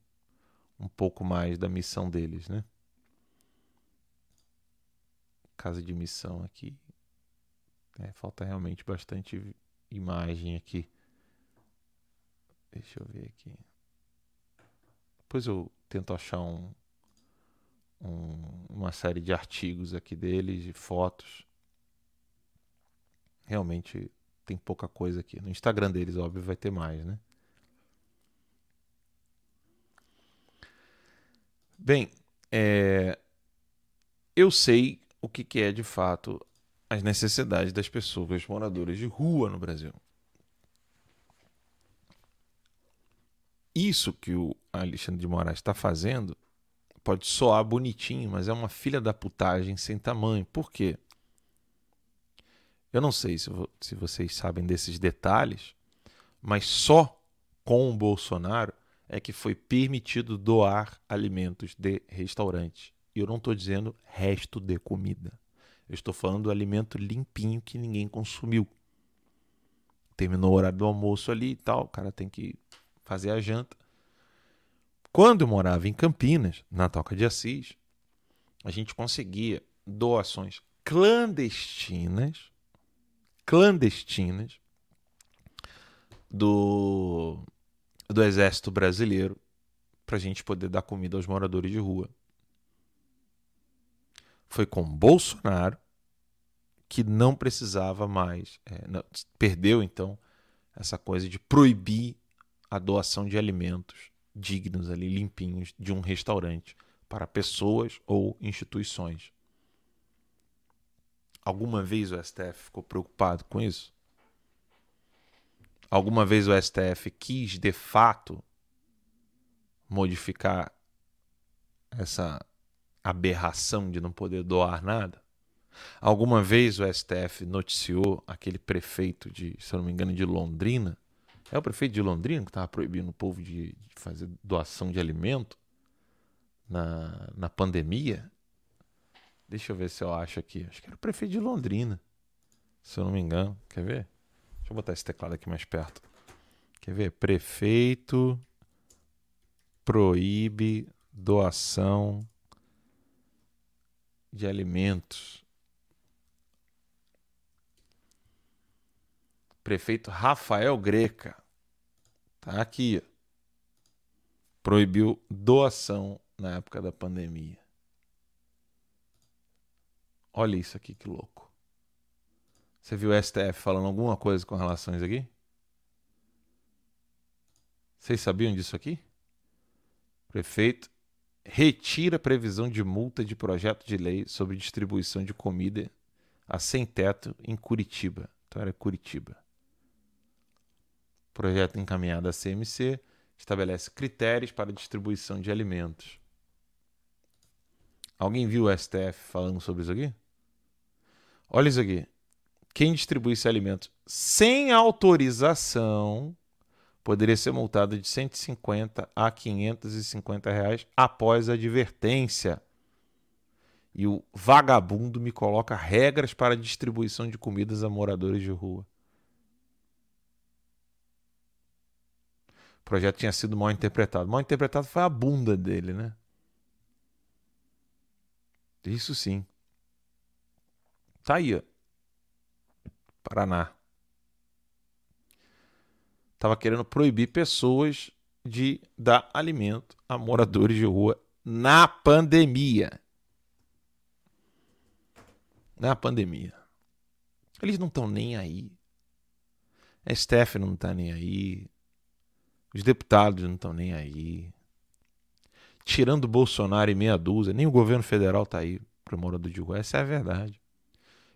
S1: um pouco mais da missão deles, né? Casa de missão aqui. É, falta realmente bastante imagem aqui. Deixa eu ver aqui. Depois eu tento achar um, um, uma série de artigos aqui deles, de fotos. Realmente tem pouca coisa aqui. No Instagram deles, óbvio, vai ter mais, né? Bem, é... eu sei o que, que é de fato as necessidades das pessoas moradoras de rua no Brasil. Isso que o Alexandre de Moraes está fazendo pode soar bonitinho, mas é uma filha da putagem sem tamanho. Por quê? Eu não sei se, se vocês sabem desses detalhes, mas só com o Bolsonaro é que foi permitido doar alimentos de restaurante. E eu não estou dizendo resto de comida. Eu estou falando do alimento limpinho que ninguém consumiu. Terminou o horário do almoço ali e tal, o cara tem que fazer a janta. Quando eu morava em Campinas, na Toca de Assis, a gente conseguia doações clandestinas clandestinas do, do exército brasileiro para a gente poder dar comida aos moradores de rua. Foi com Bolsonaro que não precisava mais, é, não, perdeu então essa coisa de proibir a doação de alimentos dignos ali, limpinhos, de um restaurante para pessoas ou instituições. Alguma vez o STF ficou preocupado com isso? Alguma vez o STF quis de fato modificar essa aberração de não poder doar nada? Alguma vez o STF noticiou aquele prefeito de, se eu não me engano, de Londrina? É o prefeito de Londrina que estava proibindo o povo de, de fazer doação de alimento na, na pandemia? Deixa eu ver se eu acho aqui. Acho que era o prefeito de Londrina. Se eu não me engano. Quer ver? Deixa eu botar esse teclado aqui mais perto. Quer ver? Prefeito proíbe doação de alimentos. Prefeito Rafael Greca. Tá aqui. Proibiu doação na época da pandemia. Olha isso aqui, que louco. Você viu o STF falando alguma coisa com relação a isso aqui? Vocês sabiam disso aqui? Prefeito retira previsão de multa de projeto de lei sobre distribuição de comida a sem teto em Curitiba. Então era Curitiba. Projeto encaminhado à CMC estabelece critérios para distribuição de alimentos. Alguém viu o STF falando sobre isso aqui? Olha isso aqui. Quem distribuísse alimentos sem autorização poderia ser multado de 150 a 550 reais após advertência. E o vagabundo me coloca regras para a distribuição de comidas a moradores de rua. O projeto tinha sido mal interpretado. Mal interpretado foi a bunda dele, né? Isso sim. Tá aí, ó. Paraná. Tava querendo proibir pessoas de dar alimento a moradores de rua na pandemia. Na pandemia. Eles não estão nem aí. A STF não está nem aí. Os deputados não estão nem aí. Tirando Bolsonaro e meia dúzia, nem o governo federal está aí para morador de rua. Essa é a verdade.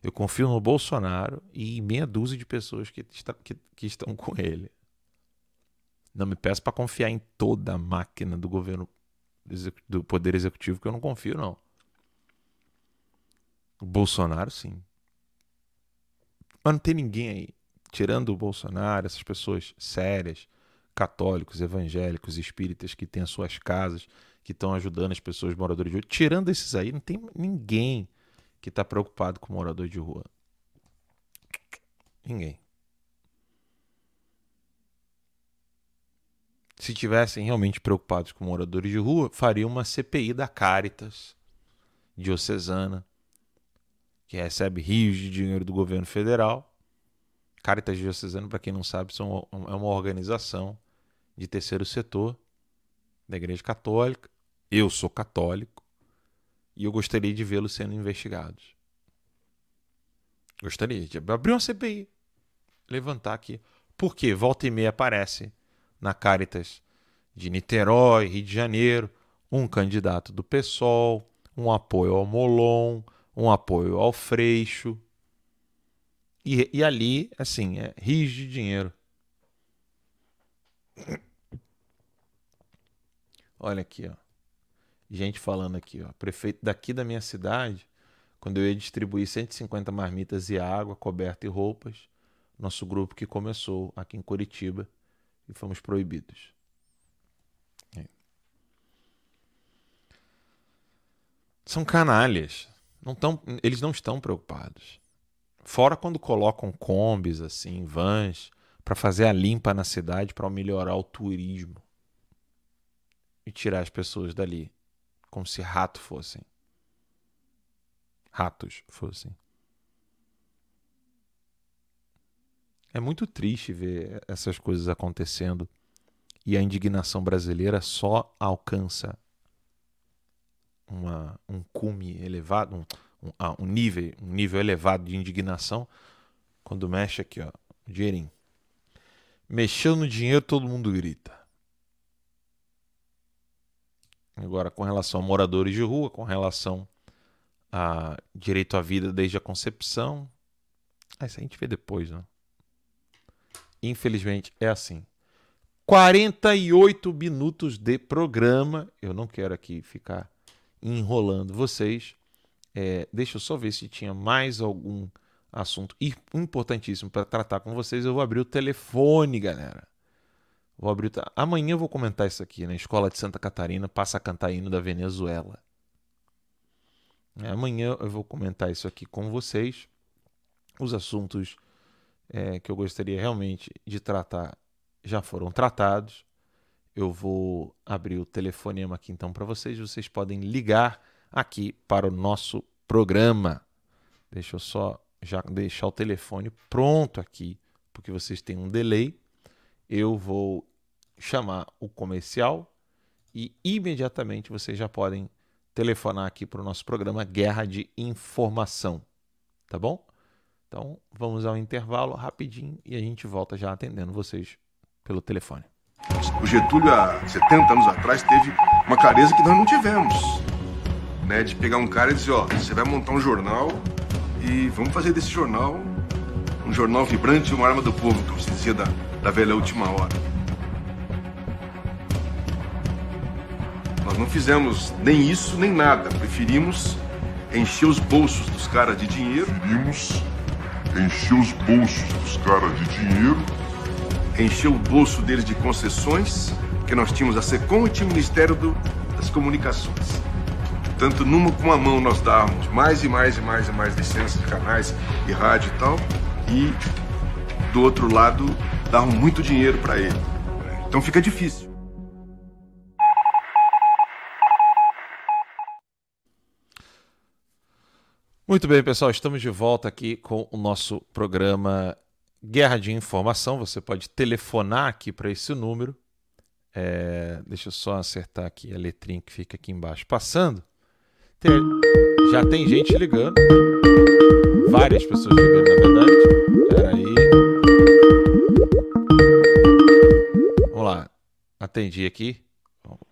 S1: Eu confio no Bolsonaro e em meia dúzia de pessoas que, está, que, que estão com ele. Não me peço para confiar em toda a máquina do governo do poder executivo que eu não confio não. O Bolsonaro sim. Mas não tem ninguém aí, tirando o Bolsonaro, essas pessoas sérias, católicos, evangélicos, espíritas que têm as suas casas, que estão ajudando as pessoas moradores de rua. Tirando esses aí, não tem ninguém que está preocupado com morador de rua. Ninguém. Se tivessem realmente preocupados com moradores de rua, faria uma CPI da Caritas diocesana, que recebe rios de dinheiro do governo federal. Caritas diocesana, para quem não sabe, são, é uma organização de terceiro setor da Igreja Católica. Eu sou católico e eu gostaria de vê-los sendo investigados. Gostaria de abrir uma CPI, levantar aqui. Porque volta e meia aparece na Caritas de Niterói, Rio de Janeiro, um candidato do PSOL, um apoio ao Molon, um apoio ao Freixo. E, e ali, assim, é rios de dinheiro. Olha aqui, ó. Gente falando aqui, ó. Prefeito daqui da minha cidade, quando eu ia distribuir 150 marmitas e água, coberta e roupas, nosso grupo que começou aqui em Curitiba e fomos proibidos. É. São canalhas. Não tão, eles não estão preocupados. Fora quando colocam combis, assim, vans, para fazer a limpa na cidade para melhorar o turismo e tirar as pessoas dali, como se rato fossem. Ratos fossem. É muito triste ver essas coisas acontecendo e a indignação brasileira só alcança uma, um cume elevado, um, um, ah, um, nível, um nível elevado de indignação quando mexe aqui, ó, dinheirinho. Mexeu no dinheiro, todo mundo grita. Agora, com relação a moradores de rua, com relação a direito à vida desde a concepção, ah, isso a gente vê depois, né? Infelizmente é assim. 48 minutos de programa. Eu não quero aqui ficar enrolando vocês. É, deixa eu só ver se tinha mais algum assunto importantíssimo para tratar com vocês. Eu vou abrir o telefone, galera. Vou abrir. Amanhã eu vou comentar isso aqui na Escola de Santa Catarina, Passa Cantaíno da Venezuela. É, amanhã eu vou comentar isso aqui com vocês. Os assuntos é, que eu gostaria realmente de tratar já foram tratados. Eu vou abrir o telefonema aqui então para vocês. Vocês podem ligar aqui para o nosso programa. Deixa eu só já deixar o telefone pronto aqui, porque vocês têm um delay. Eu vou chamar o comercial e imediatamente vocês já podem telefonar aqui para o nosso programa Guerra de Informação. Tá bom? Então, vamos ao intervalo rapidinho e a gente volta já atendendo vocês pelo telefone.
S3: O Getúlio, há 70 anos atrás, teve uma clareza que nós não tivemos. Né, de pegar um cara e dizer, ó, você vai montar um jornal e vamos fazer desse jornal um jornal vibrante, uma arma do povo, como se dizia da, da velha última hora. Não fizemos nem isso nem nada. Preferimos encher os bolsos dos caras de dinheiro.
S4: Preferimos encher os bolsos dos caras de dinheiro.
S3: Encher o bolso deles de concessões, que nós tínhamos a SECOM e tinha o Ministério do, das Comunicações. Tanto numa com a mão nós dávamos mais e mais e mais e mais licenças de canais e rádio e tal, e do outro lado davam muito dinheiro para ele. Então fica difícil.
S1: Muito bem, pessoal, estamos de volta aqui com o nosso programa Guerra de Informação. Você pode telefonar aqui para esse número. É, deixa eu só acertar aqui a letrinha que fica aqui embaixo. Passando, tem, já tem gente ligando. Várias pessoas ligando, na verdade. Espera aí. Vamos lá. Atendi aqui.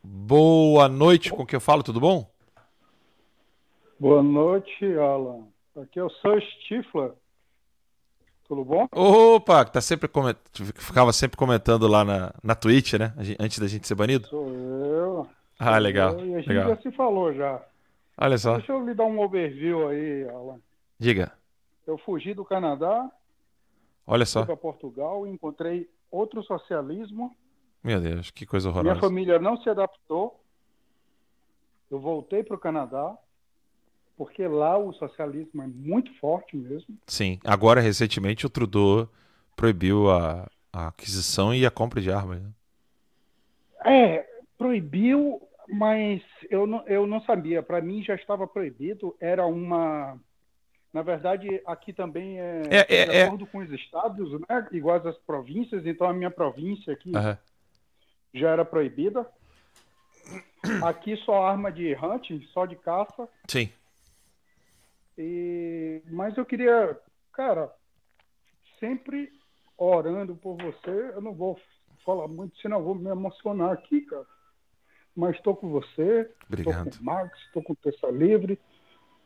S1: Boa noite, com que eu falo, tudo bom?
S5: Boa noite, Alan. Aqui é o Sam Stifler. Tudo bom?
S1: Opa, tá sempre coment... ficava sempre comentando lá na, na Twitch, né? Antes da gente ser banido.
S5: Sou eu.
S1: Ah, legal.
S5: Eu, e a gente
S1: legal.
S5: já se falou já.
S1: Olha só.
S5: Deixa eu lhe dar um overview aí, Alan.
S1: Diga.
S5: Eu fugi do Canadá.
S1: Olha só.
S5: Fui para Portugal e encontrei outro socialismo.
S1: Meu Deus, que coisa horrorosa.
S5: Minha família não se adaptou. Eu voltei para o Canadá porque lá o socialismo é muito forte mesmo.
S1: Sim, agora recentemente o Trudeau proibiu a, a aquisição e a compra de armas. Né?
S5: É, proibiu, mas eu não, eu não sabia. Para mim já estava proibido. Era uma. Na verdade, aqui também é,
S1: é, é
S5: de acordo com os estados, né? iguais às províncias. Então a minha província aqui
S1: uhum.
S5: já era proibida. Aqui só arma de hunting, só de caça.
S1: Sim.
S5: E, mas eu queria, cara, sempre orando por você. Eu não vou falar muito, senão eu vou me emocionar aqui, cara. Mas estou com você, estou com o Max, estou com o Terça Livre,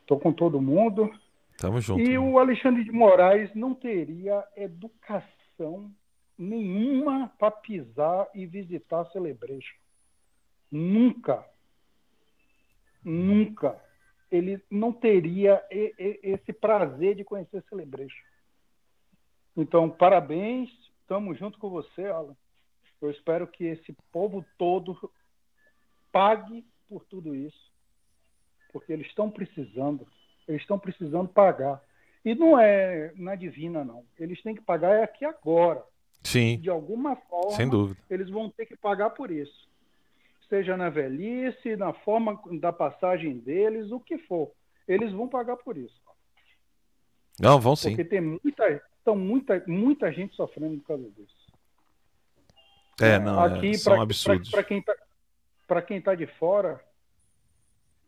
S5: estou com todo mundo.
S1: Tamo junto.
S5: E o Alexandre de Moraes não teria educação nenhuma para pisar e visitar a Celebration. Nunca. Nunca ele não teria esse prazer de conhecer Celebration. Então, parabéns, estamos junto com você, Alan. Eu espero que esse povo todo pague por tudo isso, porque eles estão precisando, eles estão precisando pagar. E não é na divina, não. Eles têm que pagar é aqui agora.
S1: Sim.
S5: De alguma forma,
S1: Sem dúvida.
S5: eles vão ter que pagar por isso seja na velhice, na forma da passagem deles, o que for. Eles vão pagar por isso.
S1: Não, vão sim.
S5: Porque tem muita, então, muita, muita gente sofrendo por causa disso.
S1: É, não, Aqui, é, são pra, absurdos.
S5: Para quem está para quem tá de fora,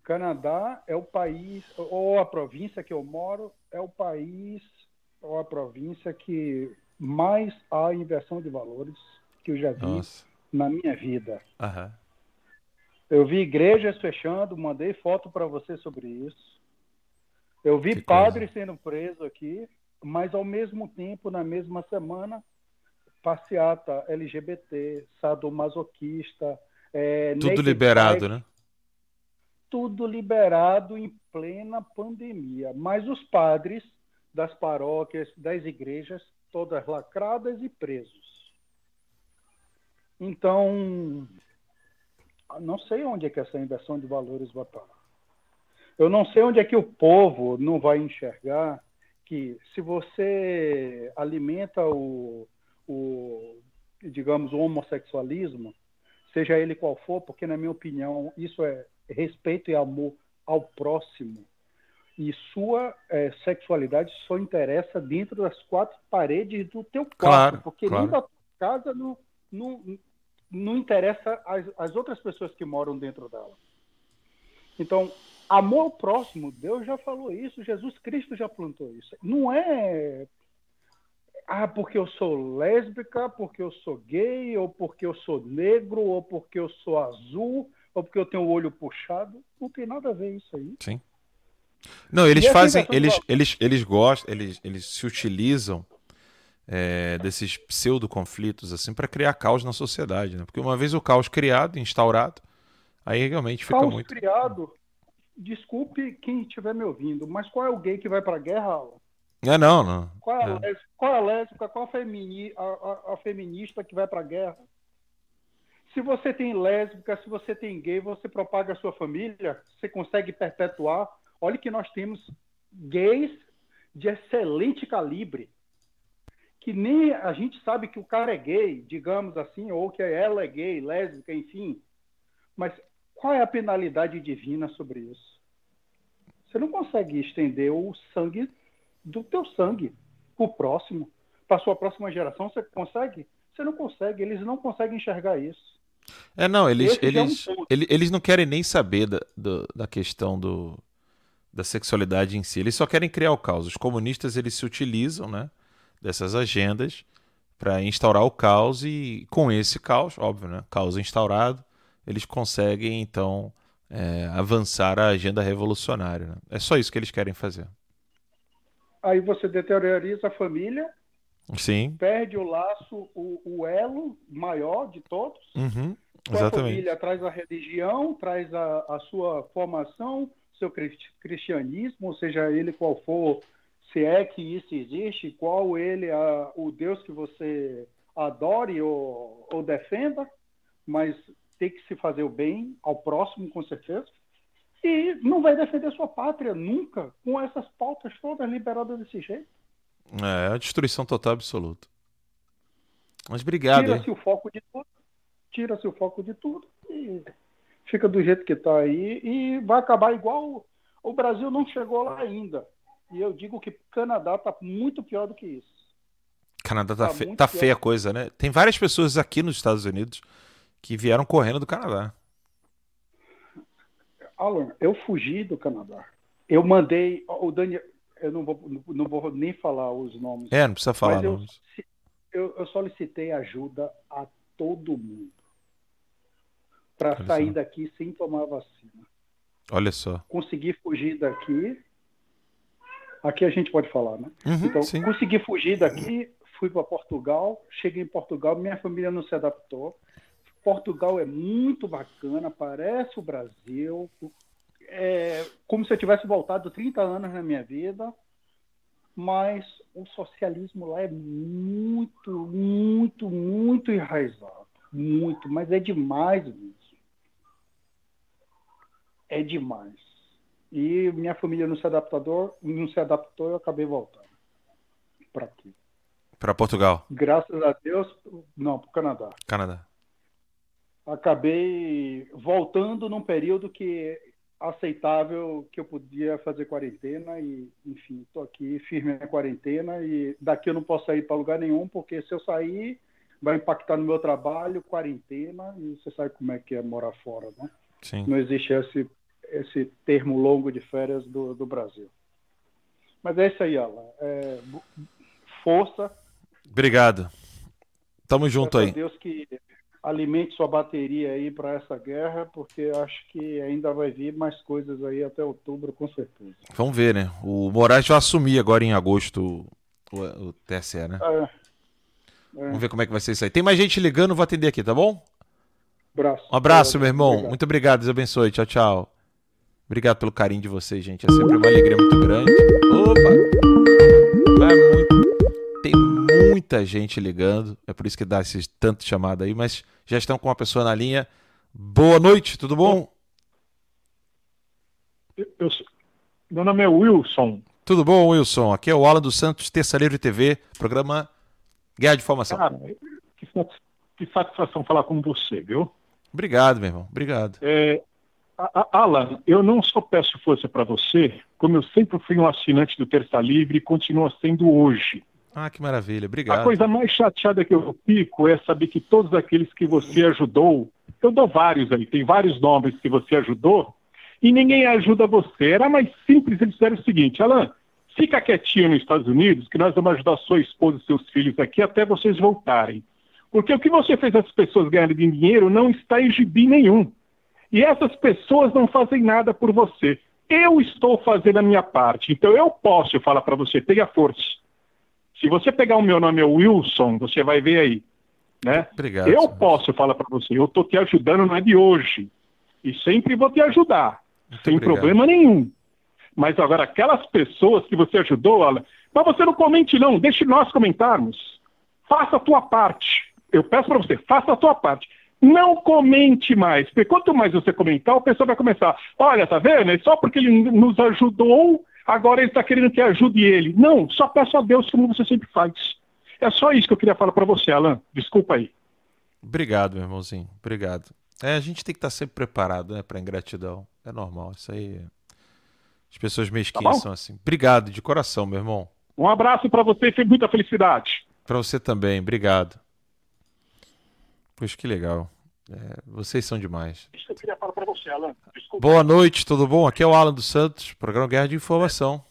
S5: Canadá é o país, ou a província que eu moro, é o país, ou a província que mais há inversão de valores que eu já vi Nossa. na minha vida.
S1: Aham.
S5: Eu vi igrejas fechando, mandei foto para você sobre isso. Eu vi
S1: Que
S5: padres sendo presos aqui, mas ao mesmo tempo, na mesma semana, passeata LGBT, sadomasoquista, é,
S1: Tudo liberado, né?
S5: tudo liberado em plena pandemia. Mas os padres das paróquias, das igrejas, todas lacradas e presos. Então, não sei onde é que essa inversão de valores vai parar. Eu não sei onde é que o povo não vai enxergar que se você alimenta o, o digamos, o homossexualismo, seja ele qual for, porque na minha opinião isso é respeito e amor ao próximo. E sua é, sexualidade só interessa dentro das quatro paredes do teu quarto,
S1: Claro,
S5: porque
S1: claro.
S5: dentro da tua casa não, não, não interessa as, as outras pessoas que moram dentro dela. Então, amor ao próximo, Deus já falou isso, Jesus Cristo já plantou isso. Não é ah, porque eu sou lésbica, porque eu sou gay, ou porque eu sou negro, ou porque eu sou azul, ou porque eu tenho o olho puxado. Não tem nada a ver isso aí.
S1: Sim. Não, eles fazem, eles, eles, eles gostam, eles, eles se utilizam é, desses pseudo conflitos assim para criar caos na sociedade, né? Porque uma vez o caos criado, instaurado, Aí realmente fica
S5: Caos
S1: muito.
S5: criado, desculpe quem estiver me ouvindo, mas qual é o gay que vai pra guerra, Alan?
S1: É, não, não.
S5: Qual é a,
S1: É.
S5: lésbica, qual é a lésbica, qual a, femini, a, a- a feminista que vai pra guerra? Se você tem lésbica, se você tem gay, você propaga a sua família, você consegue perpetuar. Olha que nós temos gays de excelente calibre, que nem a gente sabe que o cara é gay, digamos assim, ou que ela é gay, lésbica, enfim. Mas qual é a penalidade divina sobre isso? Você não consegue estender o sangue do teu sangue para o próximo, para sua próxima geração. Você consegue? Você não consegue. Eles não conseguem enxergar isso.
S1: É, não, eles,
S5: Esse já é um
S1: eles, eles não querem nem saber da, da questão do, da sexualidade em si. Eles só querem criar o caos. Os comunistas, eles se utilizam, né, dessas agendas para instaurar o caos e com esse caos, óbvio, né, caos instaurado, eles conseguem, então, é, avançar a agenda revolucionária. né? É só isso que eles querem fazer.
S5: Aí você deterioriza a família,
S1: Sim,
S5: perde o laço, o, o elo maior de todos.
S1: uhum,
S5: a família traz a religião, traz a, a sua formação, seu cri- cristianismo, seja ele qual for, se é que isso existe, qual ele a, o Deus que você adore ou, ou defenda, mas tem que se fazer o bem ao próximo, com certeza. E não vai defender sua pátria nunca com essas pautas todas liberadas desse jeito.
S1: É a destruição total absoluta. Mas obrigado?
S5: Tira-se o foco de tudo, tira-se o foco de tudo e fica do jeito que está aí e vai acabar igual. O Brasil não chegou lá ainda. E eu digo que o Canadá está muito pior do que isso.
S1: Canadá tá,
S5: Tá
S1: fe- tá feia a coisa, né? Tem várias pessoas aqui nos Estados Unidos que vieram correndo do Canadá.
S5: Alan, eu fugi do Canadá. Eu mandei. O Daniel. Eu não vou, não vou nem falar os nomes.
S1: É, não precisa falar
S5: eu,
S1: nomes.
S5: eu, eu solicitei ajuda a todo mundo para sair
S1: só.
S5: daqui sem tomar vacina.
S1: Olha só.
S5: Consegui fugir daqui. Aqui a gente pode falar, né?
S1: Uhum,
S5: então,
S1: sim.
S5: consegui fugir daqui, fui para Portugal, cheguei em Portugal, minha família não se adaptou. Portugal é muito bacana, parece o Brasil. É como se eu tivesse voltado 30 anos na minha vida, mas o socialismo lá é muito, muito, muito enraizado. Muito, mas é demais mesmo. É demais. E minha família não se adaptou, não se adaptou, eu acabei voltando para aqui.
S1: Para Portugal,
S5: Graças a Deus, não, para o Canadá.
S1: Canadá.
S5: Acabei voltando num período que aceitável que eu podia fazer quarentena e, enfim, estou aqui firme na quarentena e daqui eu não posso sair para lugar nenhum porque se eu sair vai impactar no meu trabalho, quarentena e você sabe como é que é morar fora, né?
S1: Sim.
S5: Não existe esse esse termo longo de férias do, do Brasil. Mas é isso aí, Alan. É, força.
S1: Obrigado. Tamo junto aí.
S5: Deus que alimente sua bateria aí para essa guerra, porque acho que ainda vai vir mais coisas aí até outubro, com certeza.
S1: Vamos ver, né? O Moraes vai assumir agora em agosto o, o TSE, né?
S5: É,
S1: Vamos ver como é que vai ser isso aí. Tem mais gente ligando, vou atender aqui, tá bom?
S5: abraço.
S1: Um abraço, meu irmão.
S5: Obrigado.
S1: Muito obrigado, Deus abençoe. Tchau, tchau. Obrigado pelo carinho de vocês, gente. É sempre uma alegria muito grande. Opa! Vai muito. Tem muita gente ligando. É por isso que dá esses tanto chamada aí, mas já estão com uma pessoa na linha. Boa noite, tudo bom?
S6: Eu, sou- meu nome é Wilson.
S1: Tudo bom, Wilson? Aqui é o Alan dos Santos, Terça Livre TV, programa Guerra de Informação.
S6: Cara, que, satis- que satisfação falar com você, viu?
S1: Obrigado, meu irmão. Obrigado.
S6: É, Alan, eu não só peço força para você, como eu sempre fui um assinante do Terça Livre e continua sendo hoje.
S1: Ah, que maravilha.
S6: A
S1: Obrigado.
S6: coisa mais chateada que eu fico é saber que todos aqueles que você ajudou, eu dou vários aí, tem vários nomes que você ajudou, e ninguém ajuda você. Era mais simples eles fizeram o seguinte, Alan, fica quietinho nos Estados Unidos, que nós vamos ajudar sua esposa e seus filhos aqui até vocês voltarem. Porque o que você fez as pessoas ganharem dinheiro não está em gibi nenhum. E essas pessoas não fazem nada por você. Eu estou fazendo a minha parte. Então eu posso falar para você, tenha força. Se você pegar o meu nome é Wilson, você vai ver aí, né?
S1: Obrigado.
S6: Eu posso falar para você, eu estou te ajudando, não é de hoje. E sempre vou te ajudar,
S1: Muito
S6: sem
S1: obrigado.
S6: problema nenhum. Mas agora, aquelas pessoas que você ajudou, Alan, mas você não comente não, deixe nós comentarmos. Faça a tua parte. Eu peço para você, faça a tua parte. Não comente mais, porque quanto mais você comentar, o pessoal vai começar. Olha, tá vendo? É só porque ele nos ajudou, agora ele está querendo que ajude ele. Não, só peço a Deus como você sempre faz. É só isso que eu queria falar para você, Alan. Desculpa aí.
S1: Obrigado, meu irmãozinho. Obrigado. É, a gente tem que estar sempre preparado, né, para ingratidão. É normal, isso aí. As pessoas mesquinhas
S6: bom?
S1: são assim. Obrigado de coração, meu irmão.
S6: Um abraço para você e muita felicidade.
S1: Para você também, obrigado. Poxa, que legal. É, vocês são demais.
S6: Isso que eu queria falar para você, Alan. Desculpa.
S1: Boa noite, tudo bom? Aqui é o Alan dos Santos, programa Guerra de Informação.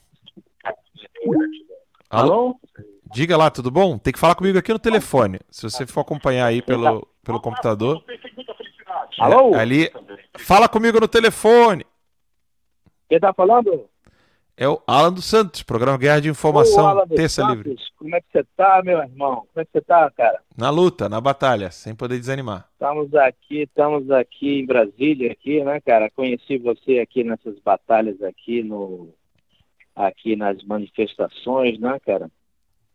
S1: Alô? Diga lá, tudo bom? Tem que falar comigo aqui no telefone. Se você for acompanhar aí pelo, pelo computador.
S7: Alô?
S1: Ali. Fala comigo no telefone.
S7: Quem tá falando?
S1: É o Alan dos Santos, programa Guerra de
S7: Ô,
S1: Informação,
S7: Alan dos
S1: terça
S7: Santos,
S1: livre.
S7: Como é que você tá, meu irmão? Como é que você tá, cara?
S1: Na luta, na batalha, sem poder desanimar.
S7: Estamos aqui, estamos aqui em Brasília, aqui, né, cara? Conheci você aqui nessas batalhas aqui no, aqui nas manifestações, né, cara?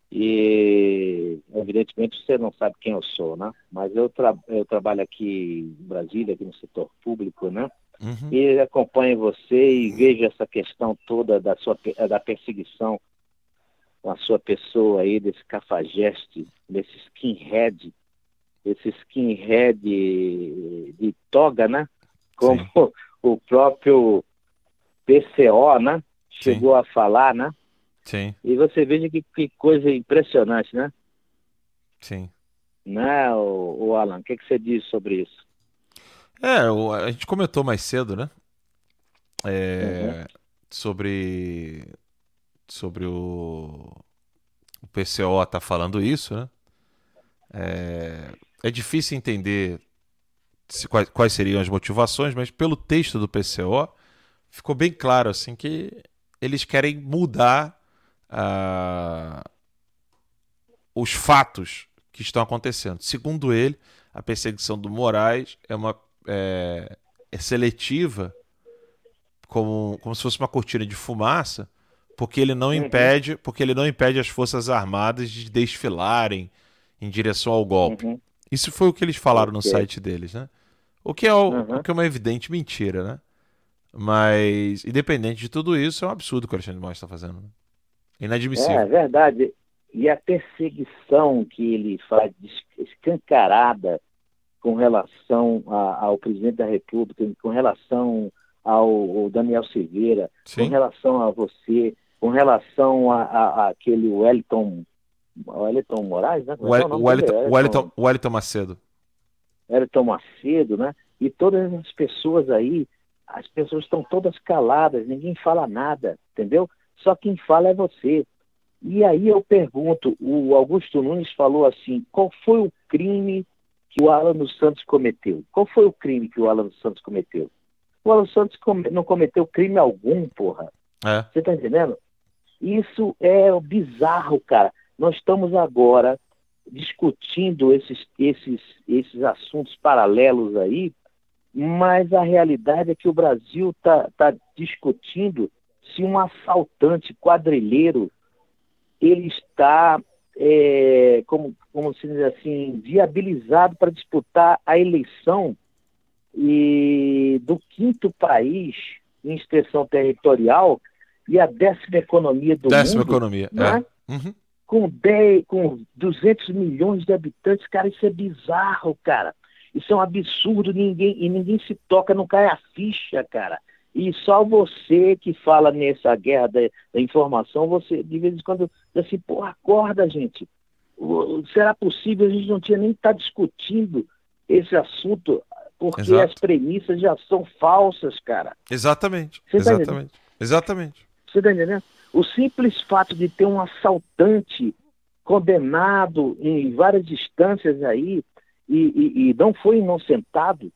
S7: E evidentemente você não sabe quem eu sou, né? Mas eu, tra eu trabalho aqui em Brasília, aqui no setor público, né?
S1: Uhum.
S7: E acompanho você e vejo essa questão toda da sua da perseguição com a sua pessoa aí, desse cafajeste, desse skinhead, esse skinhead de toga, né? Como o próprio PCO, né? Chegou a falar, né?
S1: Sim,
S7: E você veja que, que coisa impressionante, né?
S1: sim.
S7: Né, o, o Alan? O que, que você diz sobre isso?
S1: É, a gente comentou mais cedo, né? É, Sobre sobre o, o PCO tá falando isso, né? É, é difícil entender se- quais, quais seriam as motivações, mas pelo texto do PCO ficou bem claro assim que eles querem mudar ah, os fatos que estão acontecendo. Segundo ele, a perseguição do Moraes é uma é, é seletiva, como, como se fosse uma cortina de fumaça, porque ele não
S7: Uhum.
S1: impede, porque ele não impede as forças armadas de desfilarem em direção ao golpe.
S7: Uhum.
S1: Isso foi o que eles falaram no site deles, né? O que é o,
S7: Uhum.
S1: o que é uma evidente mentira, né? Mas independente de tudo isso, é um absurdo o que o Alexandre Moraes está fazendo. né? Inadmissível.
S7: É verdade. E a perseguição que ele faz es- escancarada com relação a- ao presidente da República, com relação ao, ao Daniel Silveira, com
S1: Sim.
S7: relação a você, com relação a, a- a aquele Wellington, Wellington Moraes, né? Como é é
S1: o Wellington, o Wellington, o Wellington Macedo.
S7: Wellington Macedo, né? E todas as pessoas aí, as pessoas estão todas caladas, ninguém fala nada, entendeu? Só quem fala é você. E aí eu pergunto, o Augusto Nunes falou assim, qual foi o crime que o Alan dos Santos cometeu? Qual foi o crime que o Alan dos Santos cometeu? O Alan dos Santos come- não cometeu crime algum, porra.
S1: É.
S7: Você tá entendendo? Isso é bizarro, cara. Nós estamos agora discutindo esses, esses, esses assuntos paralelos aí, mas a realidade é que o Brasil está tá discutindo se um assaltante quadrilheiro ele está, é, como, como se diz assim, viabilizado para disputar a eleição e do quinto país em extensão territorial e a décima economia do
S1: Décima
S7: mundo.
S1: economia.
S7: não é?
S1: É. Uhum.
S7: com 10, com 200 milhões de habitantes, cara, isso é bizarro, cara. Isso é um absurdo, ninguém e ninguém se toca, não cai a ficha, cara. E só você que fala nessa guerra da, da informação, você de vez em quando diz assim, pô, acorda, gente. Será possível? A gente não tinha nem estar discutindo esse assunto, porque
S1: Exato.
S7: as premissas já são falsas, cara.
S1: Exatamente.
S7: Você tá
S1: Exatamente. Exatamente.
S7: Você está entendendo? O simples fato de ter um assaltante condenado em várias instâncias aí e, e- e não foi inocentado,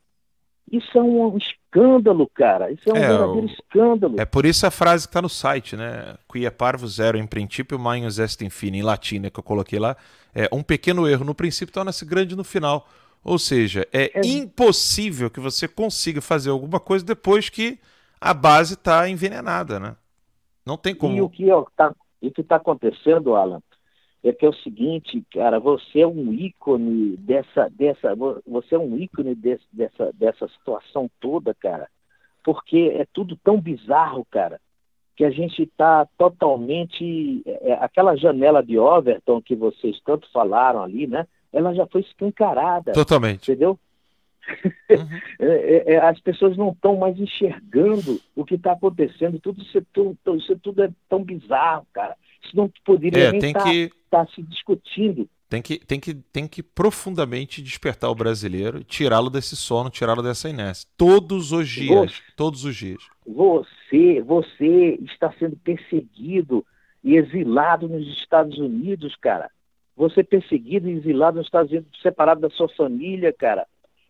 S7: isso é um escândalo, cara. Isso é um
S1: É,
S7: verdadeiro
S1: o-
S7: escândalo.
S1: É por isso a frase que está no site, né? Quia parvo zero em princípio, manhus est infine, em latim, né, que eu coloquei lá. É, um pequeno erro no princípio torna-se grande no final. Ou seja, é, é, impossível que você consiga fazer alguma coisa depois que a base está envenenada, né? Não tem como.
S7: E o que está tá acontecendo, Alan, é que é o seguinte, cara, você é um ícone dessa, dessa, você é um ícone desse, dessa, dessa situação toda, cara, porque é tudo tão bizarro, cara, que a gente está totalmente, é, é, aquela janela de Overton que vocês tanto falaram ali, né? Ela já foi escancarada.
S1: Totalmente.
S7: Entendeu? Uhum. É, é, as pessoas não estão mais enxergando o que está acontecendo. Tudo isso, é tudo, isso tudo é tão bizarro, cara. Isso não poderia
S1: é, nem estar tá, que...
S7: tá se discutindo.
S1: Tem que, tem, que, tem que profundamente despertar o brasileiro e tirá-lo desse sono, tirá-lo dessa inércia. Todos os dias. Você, todos os dias.
S7: Você, você está sendo perseguido e exilado nos Estados Unidos, cara. Você perseguido e exilado nos Estados Unidos, separado da sua família, cara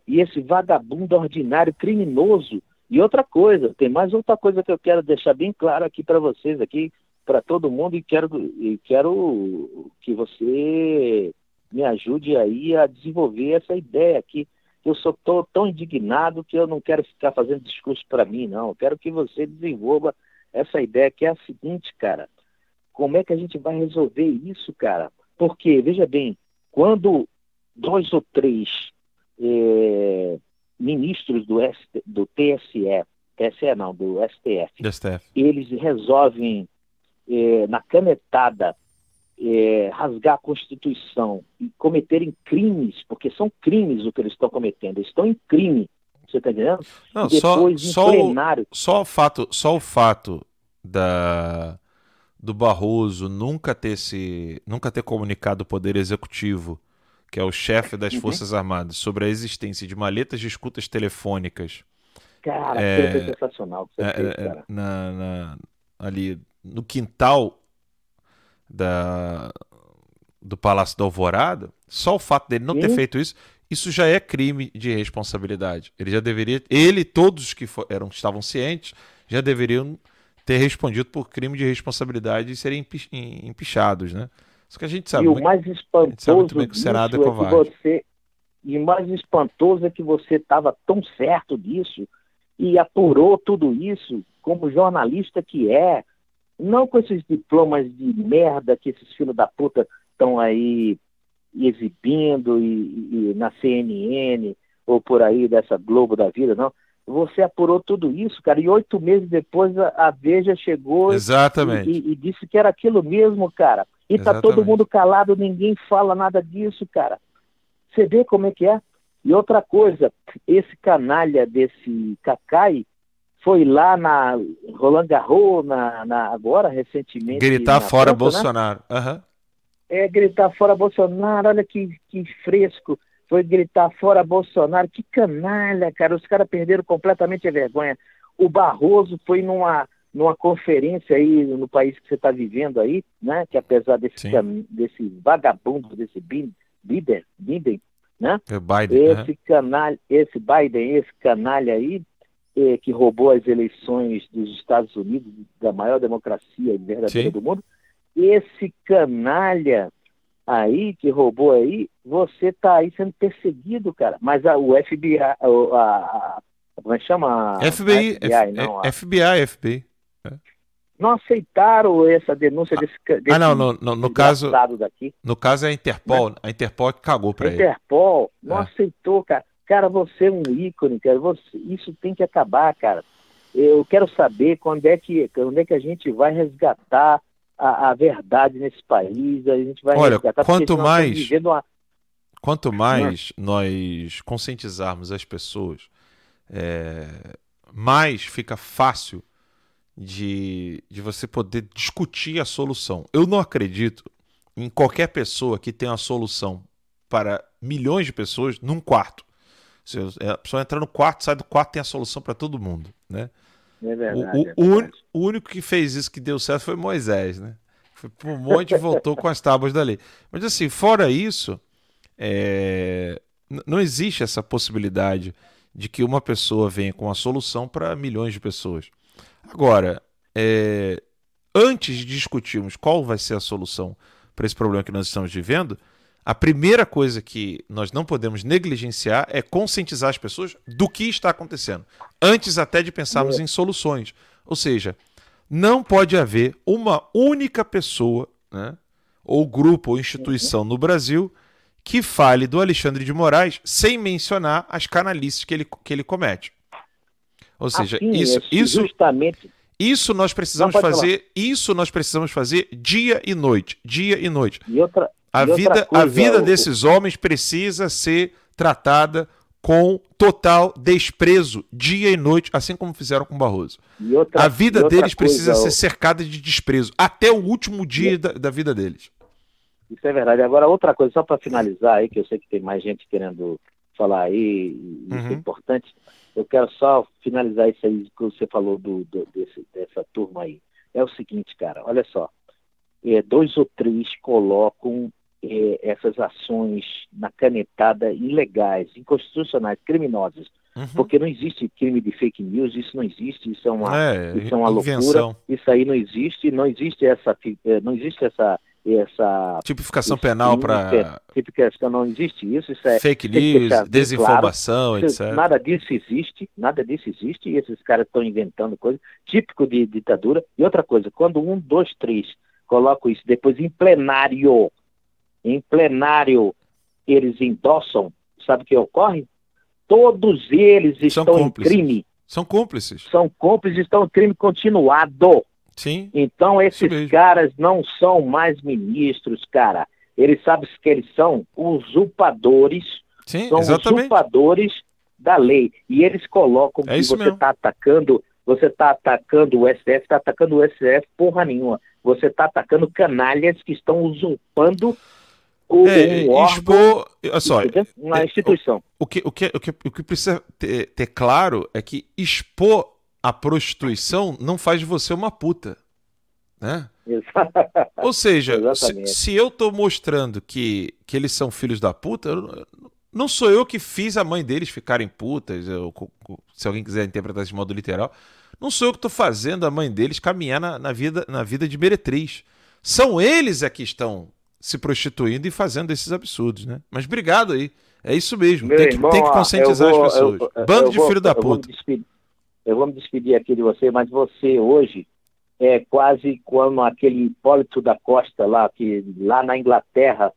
S7: e esse vagabundo ordinário criminoso. E outra coisa, tem mais outra coisa que eu quero deixar bem claro aqui para vocês, aqui para todo mundo e quero, e quero que você me ajude aí a desenvolver essa ideia aqui. Eu sou tô tão indignado que eu não quero ficar fazendo discurso para mim, não. Eu quero que você desenvolva essa ideia que é a seguinte, cara. Como é que a gente vai resolver isso, cara? Porque, veja bem, quando dois ou três eh, ministros do, do TSE, TSE não, do STF,
S1: STF.
S7: eles resolvem eh, na canetada eh, rasgar a Constituição e cometerem crimes, porque são crimes o que eles estão cometendo, eles estão em crime, você está entendendo?
S1: Não, depois, só, só, plenário... o, só o fato, só o fato da do Barroso nunca ter se nunca ter comunicado o poder executivo que é o chefe das uhum. Forças Armadas, sobre a existência de maletas de escutas telefônicas.
S7: Cara, é, é sensacional.
S1: É, fez, é, na, na, ali no quintal da, do Palácio da Alvorada, só o fato dele não Sim. ter feito isso, isso já é crime de responsabilidade. Ele já deveria, ele todos que for, eram estavam cientes, já deveriam ter respondido por crime de responsabilidade e serem empichados, né? Isso que a gente sabe.
S7: E o mais espantoso muito bem que o Senado é, é que você e o mais espantoso é que você estava tão certo disso e apurou tudo isso como jornalista que é, não com esses diplomas de merda que esses filhos da puta estão aí exibindo e, e, na CNN ou por aí dessa Globo da vida, não. Você apurou tudo isso, cara, e oito meses depois a, a Veja chegou
S1: Exatamente.
S7: E, e, e, disse que era aquilo mesmo, cara. E tá Exatamente. todo mundo calado, ninguém fala nada disso, cara. Você vê como é que é? E outra coisa, esse canalha desse Cacai foi lá na Roland Garros, na, na agora, recentemente.
S1: Gritar fora França, né? Bolsonaro. Né? Uhum.
S7: É, gritar fora Bolsonaro, olha que, que fresco. Foi gritar fora Bolsonaro. Que canalha, cara. Os caras perderam completamente a vergonha. O Barroso foi numa numa conferência aí no país que você está vivendo aí, né? Que apesar desse, desse vagabundo, desse Biden, Biden, né?
S1: É Biden,
S7: esse, canalha, esse Biden, esse canalha aí, é, que roubou as eleições dos Estados Unidos, da maior democracia verdadeira Sim. do mundo, esse canalha aí que roubou aí, você está aí sendo perseguido, cara. Mas a, o FBI, a, a, a como é que chama?
S1: FBI, FBI, não, FBI, FBI.
S7: Não aceitaram essa denúncia desse, desse
S1: Ah, não, no, no, no caso daqui. No caso é a Interpol, a Interpol que cagou para ele.
S7: Interpol não é. aceitou, cara. Cara, você é um ícone, cara. Você, isso tem que acabar, cara. Eu quero saber quando é que, quando é que a gente vai resgatar a, a verdade nesse país. A gente vai
S1: Olha, resgatar, quanto mais, uma... quanto mais nós conscientizarmos as pessoas, é, mais fica fácil de, de você poder discutir a solução. Eu não acredito em qualquer pessoa que tenha a solução para milhões de pessoas num quarto. Se a pessoa entra no quarto, sai do quarto, tem a solução para todo mundo, né?
S7: É verdade,
S1: o,
S7: é
S1: verdade. o, único que fez isso que deu certo foi Moisés, né? Foi para um monte e voltou com as tábuas da lei. Mas assim, fora isso, é... não existe essa possibilidade de que uma pessoa venha com a solução para milhões de pessoas. Agora, é, antes de discutirmos qual vai ser a solução para esse problema que nós estamos vivendo, a primeira coisa que nós não podemos negligenciar é conscientizar as pessoas do que está acontecendo, antes até de pensarmos é. em soluções. Ou seja, não pode haver uma única pessoa, né, ou grupo ou instituição no Brasil que fale do Alexandre de Moraes sem mencionar as canalices que ele, que ele comete. Ou seja, assim, isso, é isso, justamente... isso nós precisamos fazer, falar. isso nós precisamos fazer dia e noite, dia e noite.
S7: E outra,
S1: a
S7: e
S1: vida,
S7: coisa,
S1: a vida desses homens precisa ser tratada com total desprezo, dia e noite, assim como fizeram com Barroso. Outra, a vida deles precisa ser cercada de desprezo, até o último dia e... da, da vida deles.
S7: Isso é verdade. Agora, outra coisa, só para finalizar aí, que eu sei que tem mais gente querendo falar aí, isso é uhum. é importante. Eu quero só finalizar isso aí que você falou do, do desse, dessa turma aí. É o seguinte, cara, olha só. É, dois ou três colocam essas ações na canetada ilegais, inconstitucionais, criminosas. Uhum. Porque não existe crime de fake news, isso não existe, isso é uma, é, isso é uma loucura, isso aí não existe, não existe essa, é, não existe essa essa
S1: tipificação penal para
S7: tipificação não existe isso, isso é
S1: fake news, desinformação,
S7: claro.
S1: etc.
S7: Nada disso existe, nada disso existe e esses caras estão inventando coisas típico de ditadura. E outra coisa, quando um, dois, três colocam isso depois em plenário, em plenário eles endossam, sabe o que ocorre? Todos eles São estão cúmplices. em crime.
S1: São cúmplices.
S7: São cúmplices, estão em crime continuado.
S1: Sim.
S7: Então esses caras não são mais ministros, cara. Eles sabem que eles são usurpadores.
S1: Sim,
S7: são
S1: exatamente.
S7: usurpadores da lei. E eles colocam
S1: é
S7: que você está atacando, você está atacando o STF, está atacando o STF porra nenhuma. Você está atacando canalhas que estão usurpando
S1: é, um órgão, expor, olha só,
S7: é, instituição.
S1: O, o, que, o, que, o, que, o que precisa ter, ter claro é que expor a prostituição não faz de você uma puta. Né? Ou seja, se, se, eu tô mostrando que, que eles são filhos da puta, não sou eu que fiz a mãe deles ficarem putas, eu, se alguém quiser interpretar de modo literal, não sou eu que estou fazendo a mãe deles caminhar na, na, vida, na vida de meretriz. São eles é que estão se prostituindo e fazendo esses absurdos, né? Mas obrigado aí. É isso mesmo. tem que, irmão, tem que conscientizar vou, as pessoas. Eu, eu, Bando de vou, filho da puta
S7: eu vou me despedir aqui de você, mas você hoje é quase como aquele Hipólito da Costa lá, que lá na Inglaterra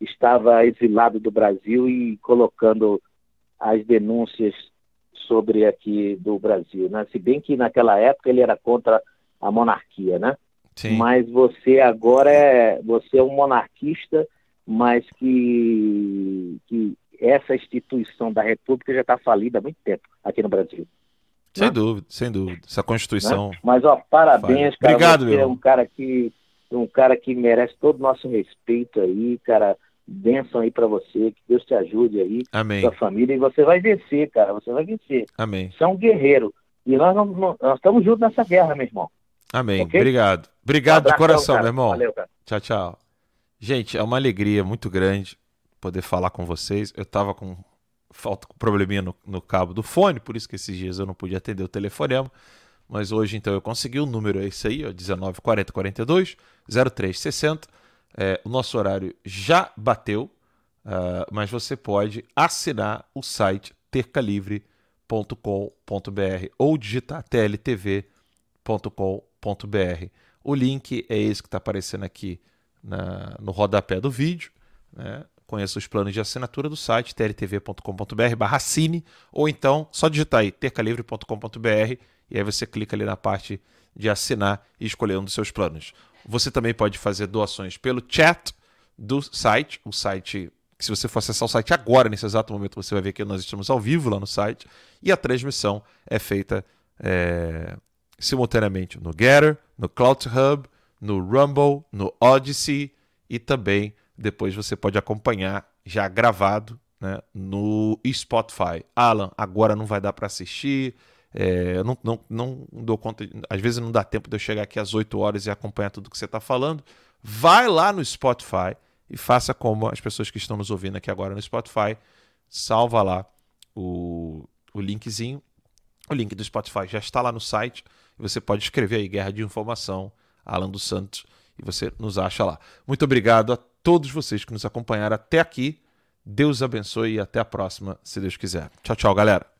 S7: estava exilado do Brasil e colocando as denúncias sobre aqui do Brasil, né? Se bem que naquela época ele era contra a monarquia, né?
S1: Sim.
S7: Mas você agora é você é um monarquista, mas que, que essa instituição da República já está falida há muito tempo aqui no Brasil.
S1: Sem né? dúvida, sem dúvida. Essa Constituição. Né?
S7: Mas, ó, parabéns, cara.
S1: Obrigado,
S7: Você
S1: meu.
S7: é um cara que um cara que merece todo o nosso respeito aí, cara. Bênção aí para você, que Deus te ajude aí,
S1: Amém.
S7: sua família, e você vai vencer, cara. Você vai vencer.
S1: Amém.
S7: Você é um guerreiro. E nós, não, não, nós estamos juntos nessa guerra, meu irmão.
S1: Amém. Okay? Obrigado. Obrigado um de coração,
S7: cara.
S1: meu irmão.
S7: Valeu, cara.
S1: Tchau, tchau. Gente, é uma alegria muito grande poder falar com vocês. Eu tava com falta com probleminha no, no, cabo do fone, por isso que esses dias eu não pude atender o telefonema. Mas hoje então eu consegui o número é esse aí, ó, 19 40 42 03 60. É, o nosso horário já bateu, uh, mas você pode assinar o site tercalivre.com.br ou digitar tltv.com.br. O link é esse que está aparecendo aqui na, no rodapé do vídeo. Né? Conheça os planos de assinatura do site trtv.com.br assine, ou então só digitar aí tercalivre.com.br e aí você clica ali na parte de assinar e escolher um dos seus planos. Você também pode fazer doações pelo chat do site, o site se você for acessar o site agora, nesse exato momento, você vai ver que nós estamos ao vivo lá no site. E a transmissão é feita é, simultaneamente no Getter, no Cloud Hub, no Rumble, no Odyssey e também depois você pode acompanhar já gravado né, no Spotify. Alan, agora não vai dar para assistir. É, eu não, não, não dou conta, às vezes não dá tempo de eu chegar aqui às 8 horas e acompanhar tudo que você está falando. Vai lá no Spotify e faça como as pessoas que estão nos ouvindo aqui agora no Spotify. Salva lá o, o linkzinho. O link do Spotify já está lá no site. Você pode escrever aí Guerra de Informação, Alan dos Santos, e você nos acha lá. Muito obrigado a
S8: todos vocês que nos acompanharam até aqui. Deus abençoe e até a próxima, se Deus quiser. Tchau, tchau, galera.